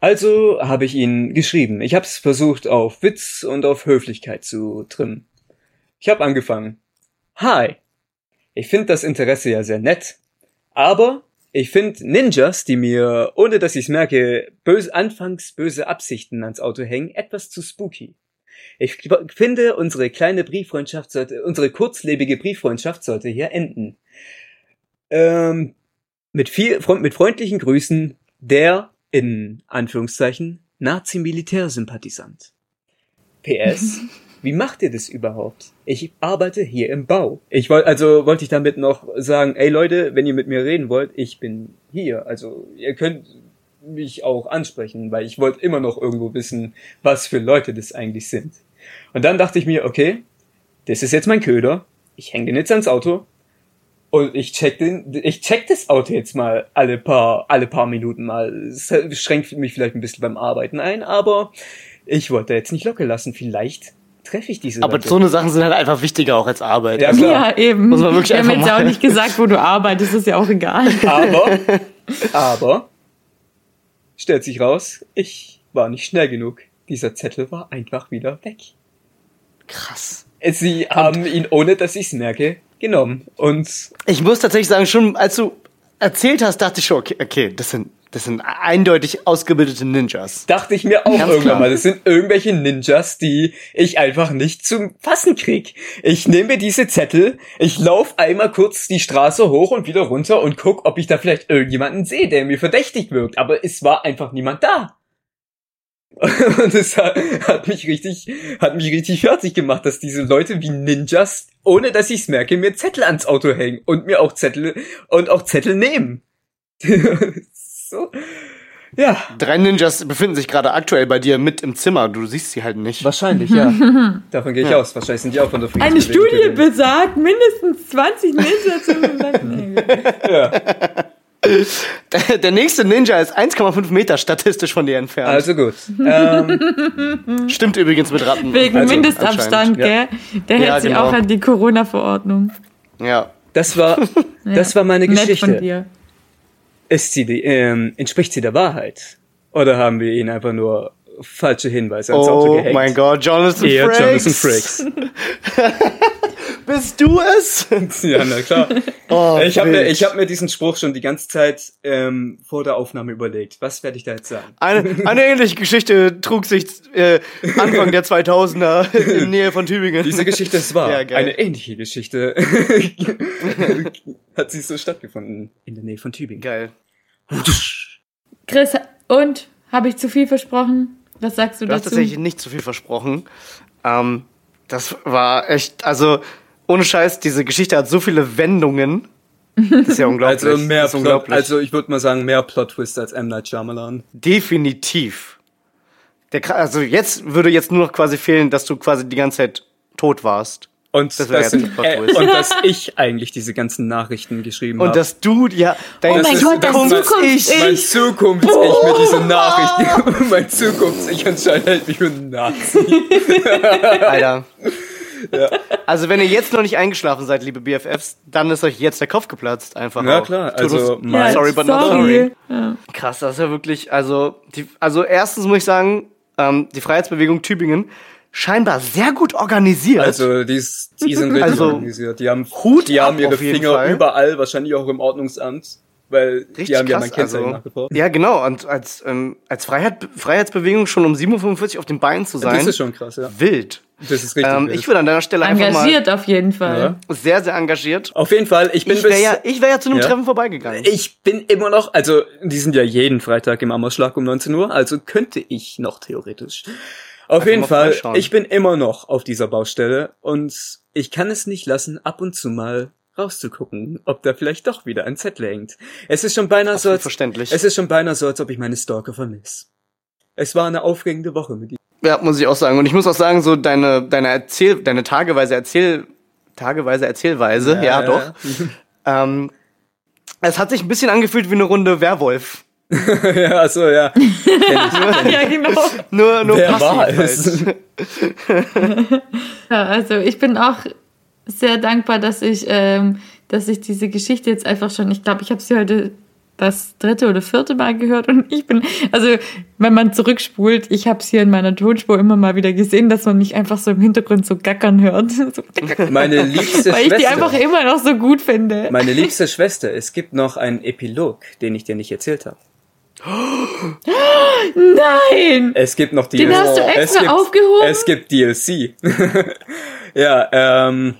Also habe ich Ihnen geschrieben. Ich habe es versucht auf Witz und auf Höflichkeit zu trimmen. Ich habe angefangen. Hi, Ich finde das Interesse ja sehr nett. Aber ich finde Ninjas, die mir, ohne dass ich es merke, böse, anfangs böse Absichten ans Auto hängen, etwas zu spooky. Ich finde, unsere kleine Brieffreundschaft sollte, unsere kurzlebige Brieffreundschaft sollte hier enden. Ähm, mit viel, mit freundlichen Grüßen, der, in Anführungszeichen, Nazi-Militärsympathisant. PS, wie macht ihr das überhaupt? Ich arbeite hier im Bau. Ich wollte, also wollte ich damit noch sagen, ey Leute, wenn ihr mit mir reden wollt, ich bin hier. Also ihr könnt mich auch ansprechen, weil ich wollte immer noch irgendwo wissen, was für Leute das eigentlich sind. Und dann dachte ich mir, okay, das ist jetzt mein Köder. Ich hänge den jetzt ans Auto und ich check den, ich check das Auto jetzt mal alle paar, alle paar Minuten mal. Es schränkt mich vielleicht ein bisschen beim Arbeiten ein, aber ich wollte jetzt nicht locker lassen. Vielleicht treffe ich diese Aber Leute. so eine Sachen sind halt einfach wichtiger auch als Arbeit. Ja, Also, klar. Ja, eben. Muss man wirklich Wir haben jetzt ja auch nicht gesagt, wo du arbeitest, ist ja auch egal. Aber, aber, stellt sich raus, ich war nicht schnell genug. Dieser Zettel war einfach wieder weg. krass. Sie haben ihn, ohne dass ich es merke, genommen. Und Ich muss tatsächlich sagen, schon als du erzählt hast, dachte ich schon, okay, okay das sind, das sind eindeutig ausgebildete Ninjas. dachte ich mir auch Ganz irgendwann klar. mal, das sind irgendwelche Ninjas, die ich einfach nicht zum Fassen krieg. Ich nehme mir diese Zettel, ich lauf einmal kurz die Straße hoch und wieder runter und guck, ob ich da vielleicht irgendjemanden sehe, der mir verdächtig wirkt. Aber es war einfach niemand da. Und es hat, hat mich richtig, hat mich richtig fertig gemacht, dass diese Leute wie Ninjas, ohne dass ich's merke, mir Zettel ans Auto hängen und mir auch Zettel und auch Zettel nehmen. so. Ja. Drei Ninjas befinden sich gerade aktuell bei dir mit im Zimmer. Du siehst sie halt nicht. Wahrscheinlich, ja. Davon gehe ich aus. Wahrscheinlich sind die auch von der Eine Studie besagt, mindestens 20 Ninja zu besetzen. Der, der nächste Ninja ist 1,5 Meter statistisch von dir entfernt. Also gut. Ähm, Stimmt übrigens mit Ratten. Wegen Also, Mindestabstand, ja. gell? Der Ja, hält sich genau. auch an die Corona-Verordnung. Ja. das war, das war meine Nett von Geschichte. dir. Ist sie die, ähm, entspricht sie der Wahrheit? Oder haben wir ihnen einfach nur falsche Hinweise ans Auto Oh gehängt? mein Gott, Jonathan Eher Frakes. Jonathan Frakes. Bist du es? ja, na klar. Oh, ich habe mir, ich hab mir diesen Spruch schon die ganze Zeit ähm, vor der Aufnahme überlegt. Was werde ich da jetzt sagen? Eine, eine ähnliche Geschichte trug sich äh, Anfang der 2000er in Nähe von Tübingen. Diese Geschichte ist wahr. Ja. Eine ähnliche Geschichte hat sie so stattgefunden in der Nähe von Tübingen. Geil. Chris, und? Habe ich zu viel versprochen? Was sagst du Du hast dazu? tatsächlich nicht zu viel versprochen. Ähm, das war echt, also ohne Scheiß, diese Geschichte hat so viele Wendungen. Das ist ja unglaublich. Also mehr Plot, unglaublich. also ich würde mal sagen, mehr Plot-Twist als M. Night Shyamalan. Definitiv. Der, also jetzt würde jetzt nur noch quasi fehlen, dass du quasi die ganze Zeit tot warst. Und, Das dass, äh, und dass ich eigentlich diese ganzen Nachrichten geschrieben Und habe. dass du, ja, dein Oh mein Gott, das Zukunfts-Ich. Mein Zukunfts-Ich mit diesen Nachrichten. mein Zukunfts-Ich anscheinend hält mich für einen Nazi. Alter. Also wenn ihr jetzt noch nicht eingeschlafen seid, liebe BFFs, dann ist euch jetzt der Kopf geplatzt einfach. Ja, auch. klar, also mein- sorry, but not sorry. Ja. Krass, das ist ja wirklich, also, die, also erstens muss ich sagen, ähm, die Freiheitsbewegung Tübingen scheinbar sehr gut organisiert. Also die, ist- die sind richtig Also, organisiert. Die haben, Hut die haben ab ihre Finger Fall. überall, wahrscheinlich auch im Ordnungsamt. Weil Richtig die haben ja krass, mein Kennzeichen also, nachgebaut. Ja, genau. Und als, ähm, als Freiheit, Freiheitsbewegung schon um 7.45 Uhr auf den Beinen zu sein, Das ist schon krass, ja. wild. Das ist richtig. Ähm, ich würde an deiner Stelle einfach Engagiert auf jeden Fall. Ja. sehr, sehr engagiert. Auf jeden Fall, ich bin Ich wäre ja, ich wär ja zu einem Ja. Treffen vorbeigegangen. ich bin immer noch, also die sind ja jeden Freitag im Ammerschlag um 19 Uhr, also könnte ich noch theoretisch. Auf Einfach jeden Fall, ich bin immer noch auf dieser Baustelle und ich kann es nicht lassen, ab und zu mal rauszugucken, ob da vielleicht doch wieder ein Zettel hängt. Es ist schon beinahe so, als, es ist schon beinahe so, als ob ich meine Stalker vermisse. Es war eine aufregende Woche mit ihm. Ja, muss ich auch sagen. Und ich muss auch sagen, so deine, deine Erzähl, deine tageweise Erzähl, tageweise Erzählweise, ja, doch. Ähm, es hat sich ein bisschen angefühlt wie eine Runde Werwolf. ja, also ja. Ja, genau. Nur, nur Wer passiv war es? halt. Ja, also ich bin auch sehr dankbar, dass ich, ähm, dass ich diese Geschichte jetzt einfach schon, ich glaube, ich habe sie heute das dritte oder vierte Mal gehört und ich bin, also wenn man zurückspult, ich habe es hier in meiner Tonspur immer mal wieder gesehen, dass man mich einfach so im Hintergrund so gackern hört. So, Meine liebste weil ich die Schwester. einfach immer noch so gut finde. Meine liebste Schwester, es gibt noch einen Epilog, den ich dir nicht erzählt habe. Nein! Es gibt noch DLC. Den hast du extra es gibt, aufgehoben? Es gibt DLC. ja, ähm,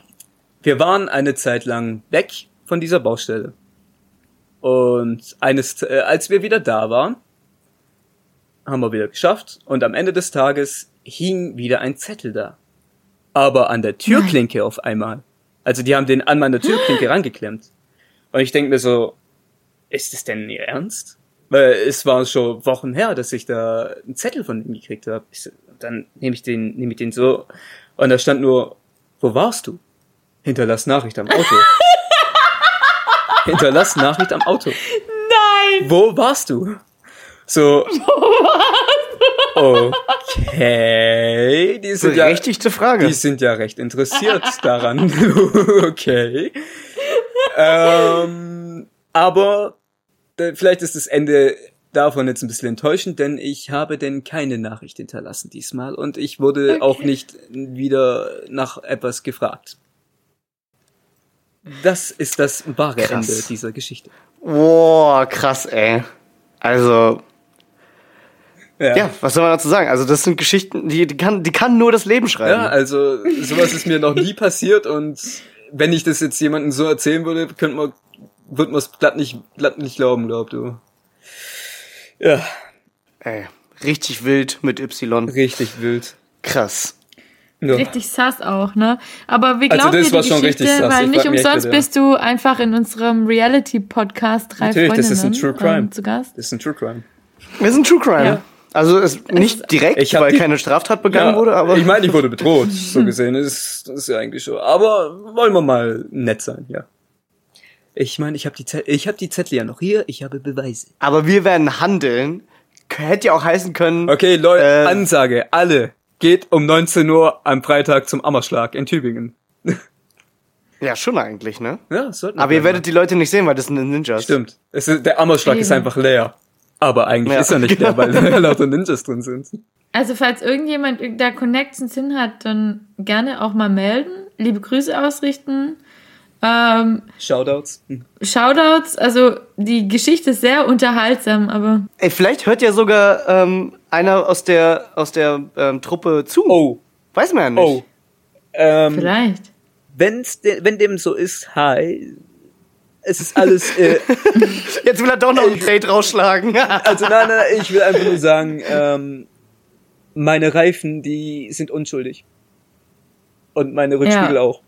wir waren eine Zeit lang weg von dieser Baustelle. Und eines, äh, als wir wieder da waren, haben wir wieder geschafft. Und am Ende des Tages hing wieder ein Zettel da. Aber an der Türklinke auf einmal. Also die haben den an meine Türklinke rangeklemmt. Und ich denke mir so, ist es denn ihr Ernst? Weil es war schon Wochen her, dass ich da einen Zettel von ihm gekriegt habe. So, dann nehme ich den, nehme ich den so. Und da stand nur, wo warst du? Hinterlass Nachricht am Auto. Hinterlass Nachricht am Auto. Nein! Wo warst du? So. Okay. Die sind ja, Berechtigte Frage. die sind ja recht interessiert daran. okay. Ähm, aber vielleicht ist das Ende davon jetzt ein bisschen enttäuschend, denn ich habe denn keine Nachricht hinterlassen diesmal und ich wurde Okay. auch nicht wieder nach etwas gefragt. Das ist das wahre Krass. Ende dieser Geschichte. Boah, krass, ey. Also, ja, was soll man dazu sagen? Also, das sind Geschichten, die, die, kann, die kann nur das Leben schreiben. Ja, also sowas ist mir noch nie passiert und wenn ich das jetzt jemandem so erzählen würde, könnte man, würde man es glatt nicht, glatt nicht glauben, glaub du. Ja, Ey, richtig wild mit Y. richtig wild. Krass. Ja. Richtig sass auch, ne? Aber wir Also glauben das dir war die schon Geschichte, weil Ich nicht umsonst bist du einfach in unserem Reality-Podcast drei Natürlich, Freundinnen das ist ein True Crime. ähm, zu Gast. Das ist ein True Crime. Wir sind True Crime. Ja. Also, es nicht direkt, Ich hab weil die- keine Straftat begangen Ja, wurde, aber. ich meine, ich wurde bedroht, so gesehen. Das ist, das ist ja eigentlich so. Aber wollen wir mal nett sein, ja. Ich meine, ich habe die, Zettel, ich habe die Zettel ja noch hier. Ich habe Beweise. aber wir werden handeln. Hätte ja auch heißen können. Okay, Leute, Äh, Ansage, alle geht um 19 Uhr am Freitag zum Ammerschlag in Tübingen. Ja, schon eigentlich, ne? Ja, sollten wir Aber ihr werdet die Leute nicht sehen, weil das sind Ninjas. Stimmt. Es ist, der Ammerschlag ist einfach leer. Aber eigentlich Ja, ist er nicht leer, weil da lauter Ninjas drin sind. Also falls irgendjemand da Connections hin hat, dann gerne auch mal melden. Liebe Grüße ausrichten. Ähm, Shoutouts. Hm. Shoutouts, also die Geschichte ist sehr unterhaltsam, aber Ey, vielleicht hört ja sogar ähm, einer aus der aus der ähm, Truppe zu. Oh, Weiß man ja nicht. oh. Ähm, vielleicht. wenn's de wenn dem so ist, hi. Es ist alles, äh, Jetzt will er doch noch ein Date rausschlagen. also nein, nein, ich will einfach nur sagen, ähm, meine Reifen, die sind unschuldig. Und meine Rückspiegel Ja. auch.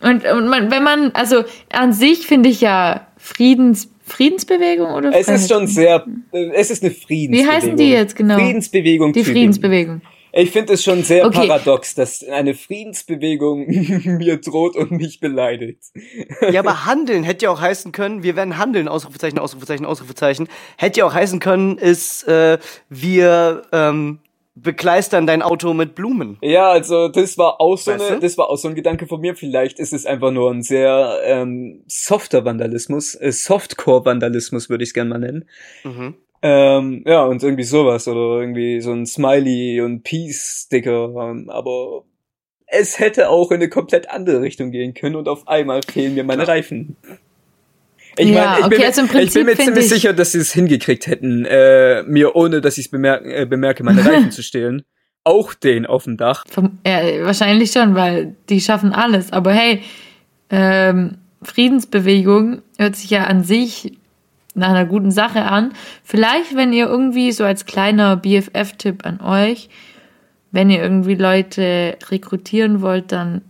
Und, und man, wenn man, also an sich finde ich ja Friedens, Friedensbewegung oder Es ist schon sehr, es ist eine Friedensbewegung. Wie heißen die jetzt genau? Friedensbewegung. Die Tübingen. Friedensbewegung. Ich finde es schon sehr Okay. paradox, dass eine Friedensbewegung mir droht und mich beleidigt. Ja, aber handeln hätte ja auch heißen können, wir werden handeln, Ausrufezeichen, Ausrufezeichen, Ausrufezeichen. Hätte ja auch heißen können, ist, äh, wir ähm, bekleistern dein Auto mit Blumen. Ja, also das war auch so eine, das war auch so ein Gedanke von mir. Vielleicht ist es einfach nur ein sehr ähm, softer Vandalismus, äh, Softcore-Vandalismus würde ich es gerne mal nennen. Mhm. Ähm, ja, und irgendwie sowas oder irgendwie so ein Smiley und Peace-Sticker. Ähm, aber es hätte auch in eine komplett andere Richtung gehen können und auf einmal fehlen mir meine Reifen. Ich Ja, ich, okay, bin, also im mir- ich bin mir Prinzip ziemlich ich- sicher, dass sie es hingekriegt hätten, äh, mir ohne dass ich es bemerk äh, bemerke, meine Reifen zu stehlen. Auch den auf dem Dach. Vom, ja, wahrscheinlich schon, weil die schaffen alles. Aber hey, ähm, Friedensbewegung hört sich ja an sich nach einer guten Sache an. Vielleicht, wenn ihr irgendwie so als kleiner BFF-Tipp an euch, wenn ihr irgendwie Leute rekrutieren wollt, dann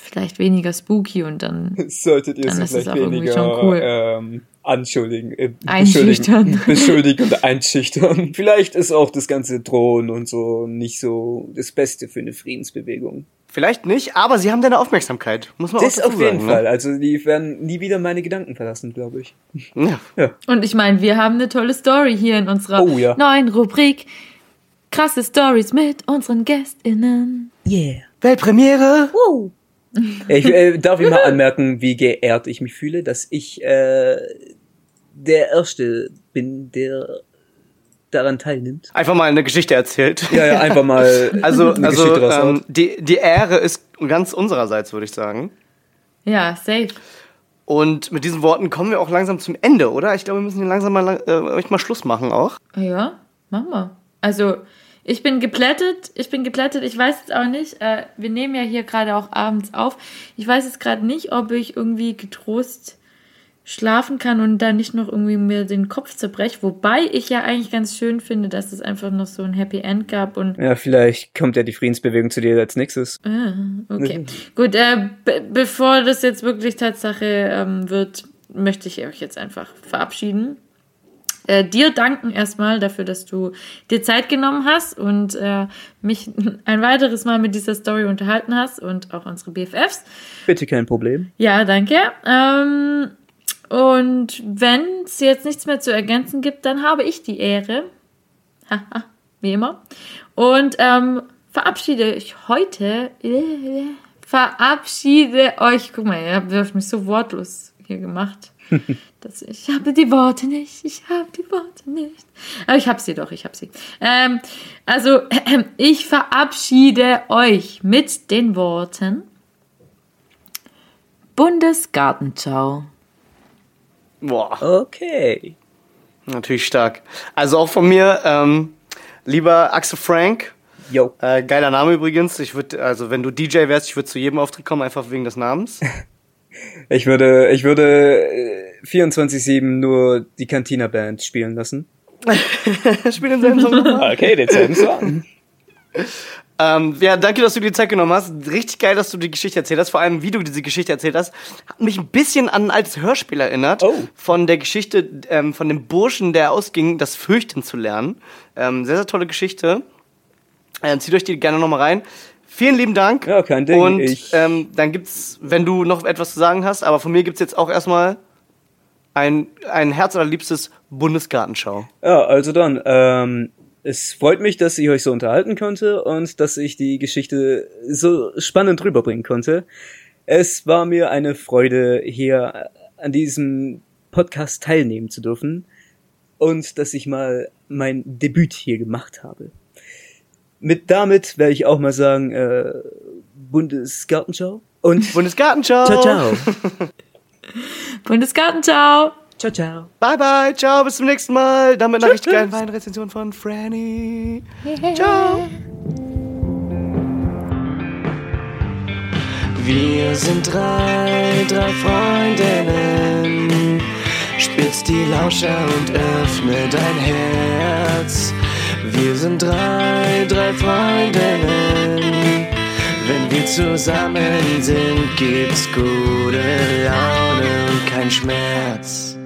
vielleicht weniger spooky und dann Solltet ihr Dann sie ist es vielleicht weniger schon cool. ähm, anschuldigen, äh, Einschüchtern. beschuldigen, beschuldigen und einschüchtern. Vielleicht ist auch das ganze Drohen und so nicht so das Beste für eine Friedensbewegung. Vielleicht nicht, aber sie haben deine Aufmerksamkeit. Muss man Das auch dazu auf jeden sagen, Fall. Also die werden nie wieder meine Gedanken verlassen, glaube ich. Ne? Ja. Und ich meine, wir haben eine tolle Story hier in unserer Oh ja. neuen Rubrik. Krasse Stories mit unseren GästInnen. Yeah. Weltpremiere. Ich äh, darf ich mal anmerken, wie geehrt ich mich fühle, dass ich äh, der Erste bin, der daran teilnimmt. Einfach mal eine Geschichte erzählt. Ja, ja, einfach mal Also, eine also Geschichte ähm, die, die Ehre ist ganz unsererseits, würde ich sagen. Ja, safe. Und mit diesen Worten kommen wir auch langsam zum Ende, oder? Ich glaube, wir müssen hier langsam mal, äh, mal Schluss machen auch. Ja, machen wir. Also, ich bin geplättet, ich bin geplättet, ich weiß jetzt auch nicht, äh, wir nehmen ja hier gerade auch abends auf. Ich weiß jetzt gerade nicht, ob ich irgendwie getrost schlafen kann und dann nicht noch irgendwie mir den Kopf zerbreche. Wobei ich ja eigentlich ganz schön finde, dass es einfach noch so ein Happy End gab und Ja, vielleicht kommt ja die Friedensbewegung zu dir als nächstes. Ah, okay. Gut, äh, be bevor das jetzt wirklich Tatsache ähm, wird, möchte ich euch jetzt einfach verabschieden. Äh, dir danken erstmal dafür, dass du dir Zeit genommen hast und äh, mich ein weiteres Mal mit dieser Story unterhalten hast und auch unsere BFFs. Bitte kein Problem. Ja, danke. Ähm, und wenn es jetzt nichts mehr zu ergänzen gibt, dann habe ich die Ehre. Haha, wie immer. Und ähm, verabschiede ich heute. Äh, verabschiede euch. Guck mal, ihr habt mich so wortlos hier gemacht. dass ich habe die Worte nicht, ich habe die Worte nicht. Aber ich habe sie doch, ich habe sie. Ähm, also, ich verabschiede euch mit den Worten Bundesgartenschau. Boah, Okay. natürlich stark. Also auch von mir, ähm, lieber Axel Frank, Yo. äh, geiler Name übrigens. Ich würde, also wenn du DJ wärst, ich würde zu jedem Auftritt kommen, einfach wegen des Namens. Ich würde, ich würde äh, 24-7 nur die Cantina Band spielen lassen. Spiel denselben Song nochmal. Okay, denselben Song. Ähm, ja, danke, dass du dir die Zeit genommen hast. Richtig geil, dass du die Geschichte erzählt hast. Vor allem, wie du diese Geschichte erzählt hast, hat mich ein bisschen an ein altes Hörspiel erinnert. Oh. Von der Geschichte ähm, von dem Burschen, der ausging, das Fürchten zu lernen. Ähm, sehr, sehr tolle Geschichte. Ähm, zieht euch die gerne nochmal rein. Vielen lieben Dank. Ja, kein Ding. Und Ich- ähm, dann gibt's, wenn du noch etwas zu sagen hast, aber von mir gibt's jetzt auch erstmal ein, ein herzallerliebstes Bundesgartenschau. Ja, also dann, ähm, es freut mich, dass ich euch so unterhalten konnte und dass ich die Geschichte so spannend rüberbringen konnte. Es war mir eine Freude, hier an diesem Podcast teilnehmen zu dürfen und dass ich mal mein Debüt hier gemacht habe. Mit damit werde ich auch mal sagen, äh, Bundesgartenschau und Bundesgartenschau. ciao, ciao. Bundesgartenschau. ciao, ciao. Bye bye, ciao, bis zum nächsten Mal. Dann mit einer richtig geilen Weinrezension von Franny. Ciao. Wir sind drei, drei Freundinnen. Spitz die Lauscher und öffne dein Herz. Wir sind drei, drei Freundinnen. Wenn wir zusammen sind, gibt's gute Laune und kein Schmerz.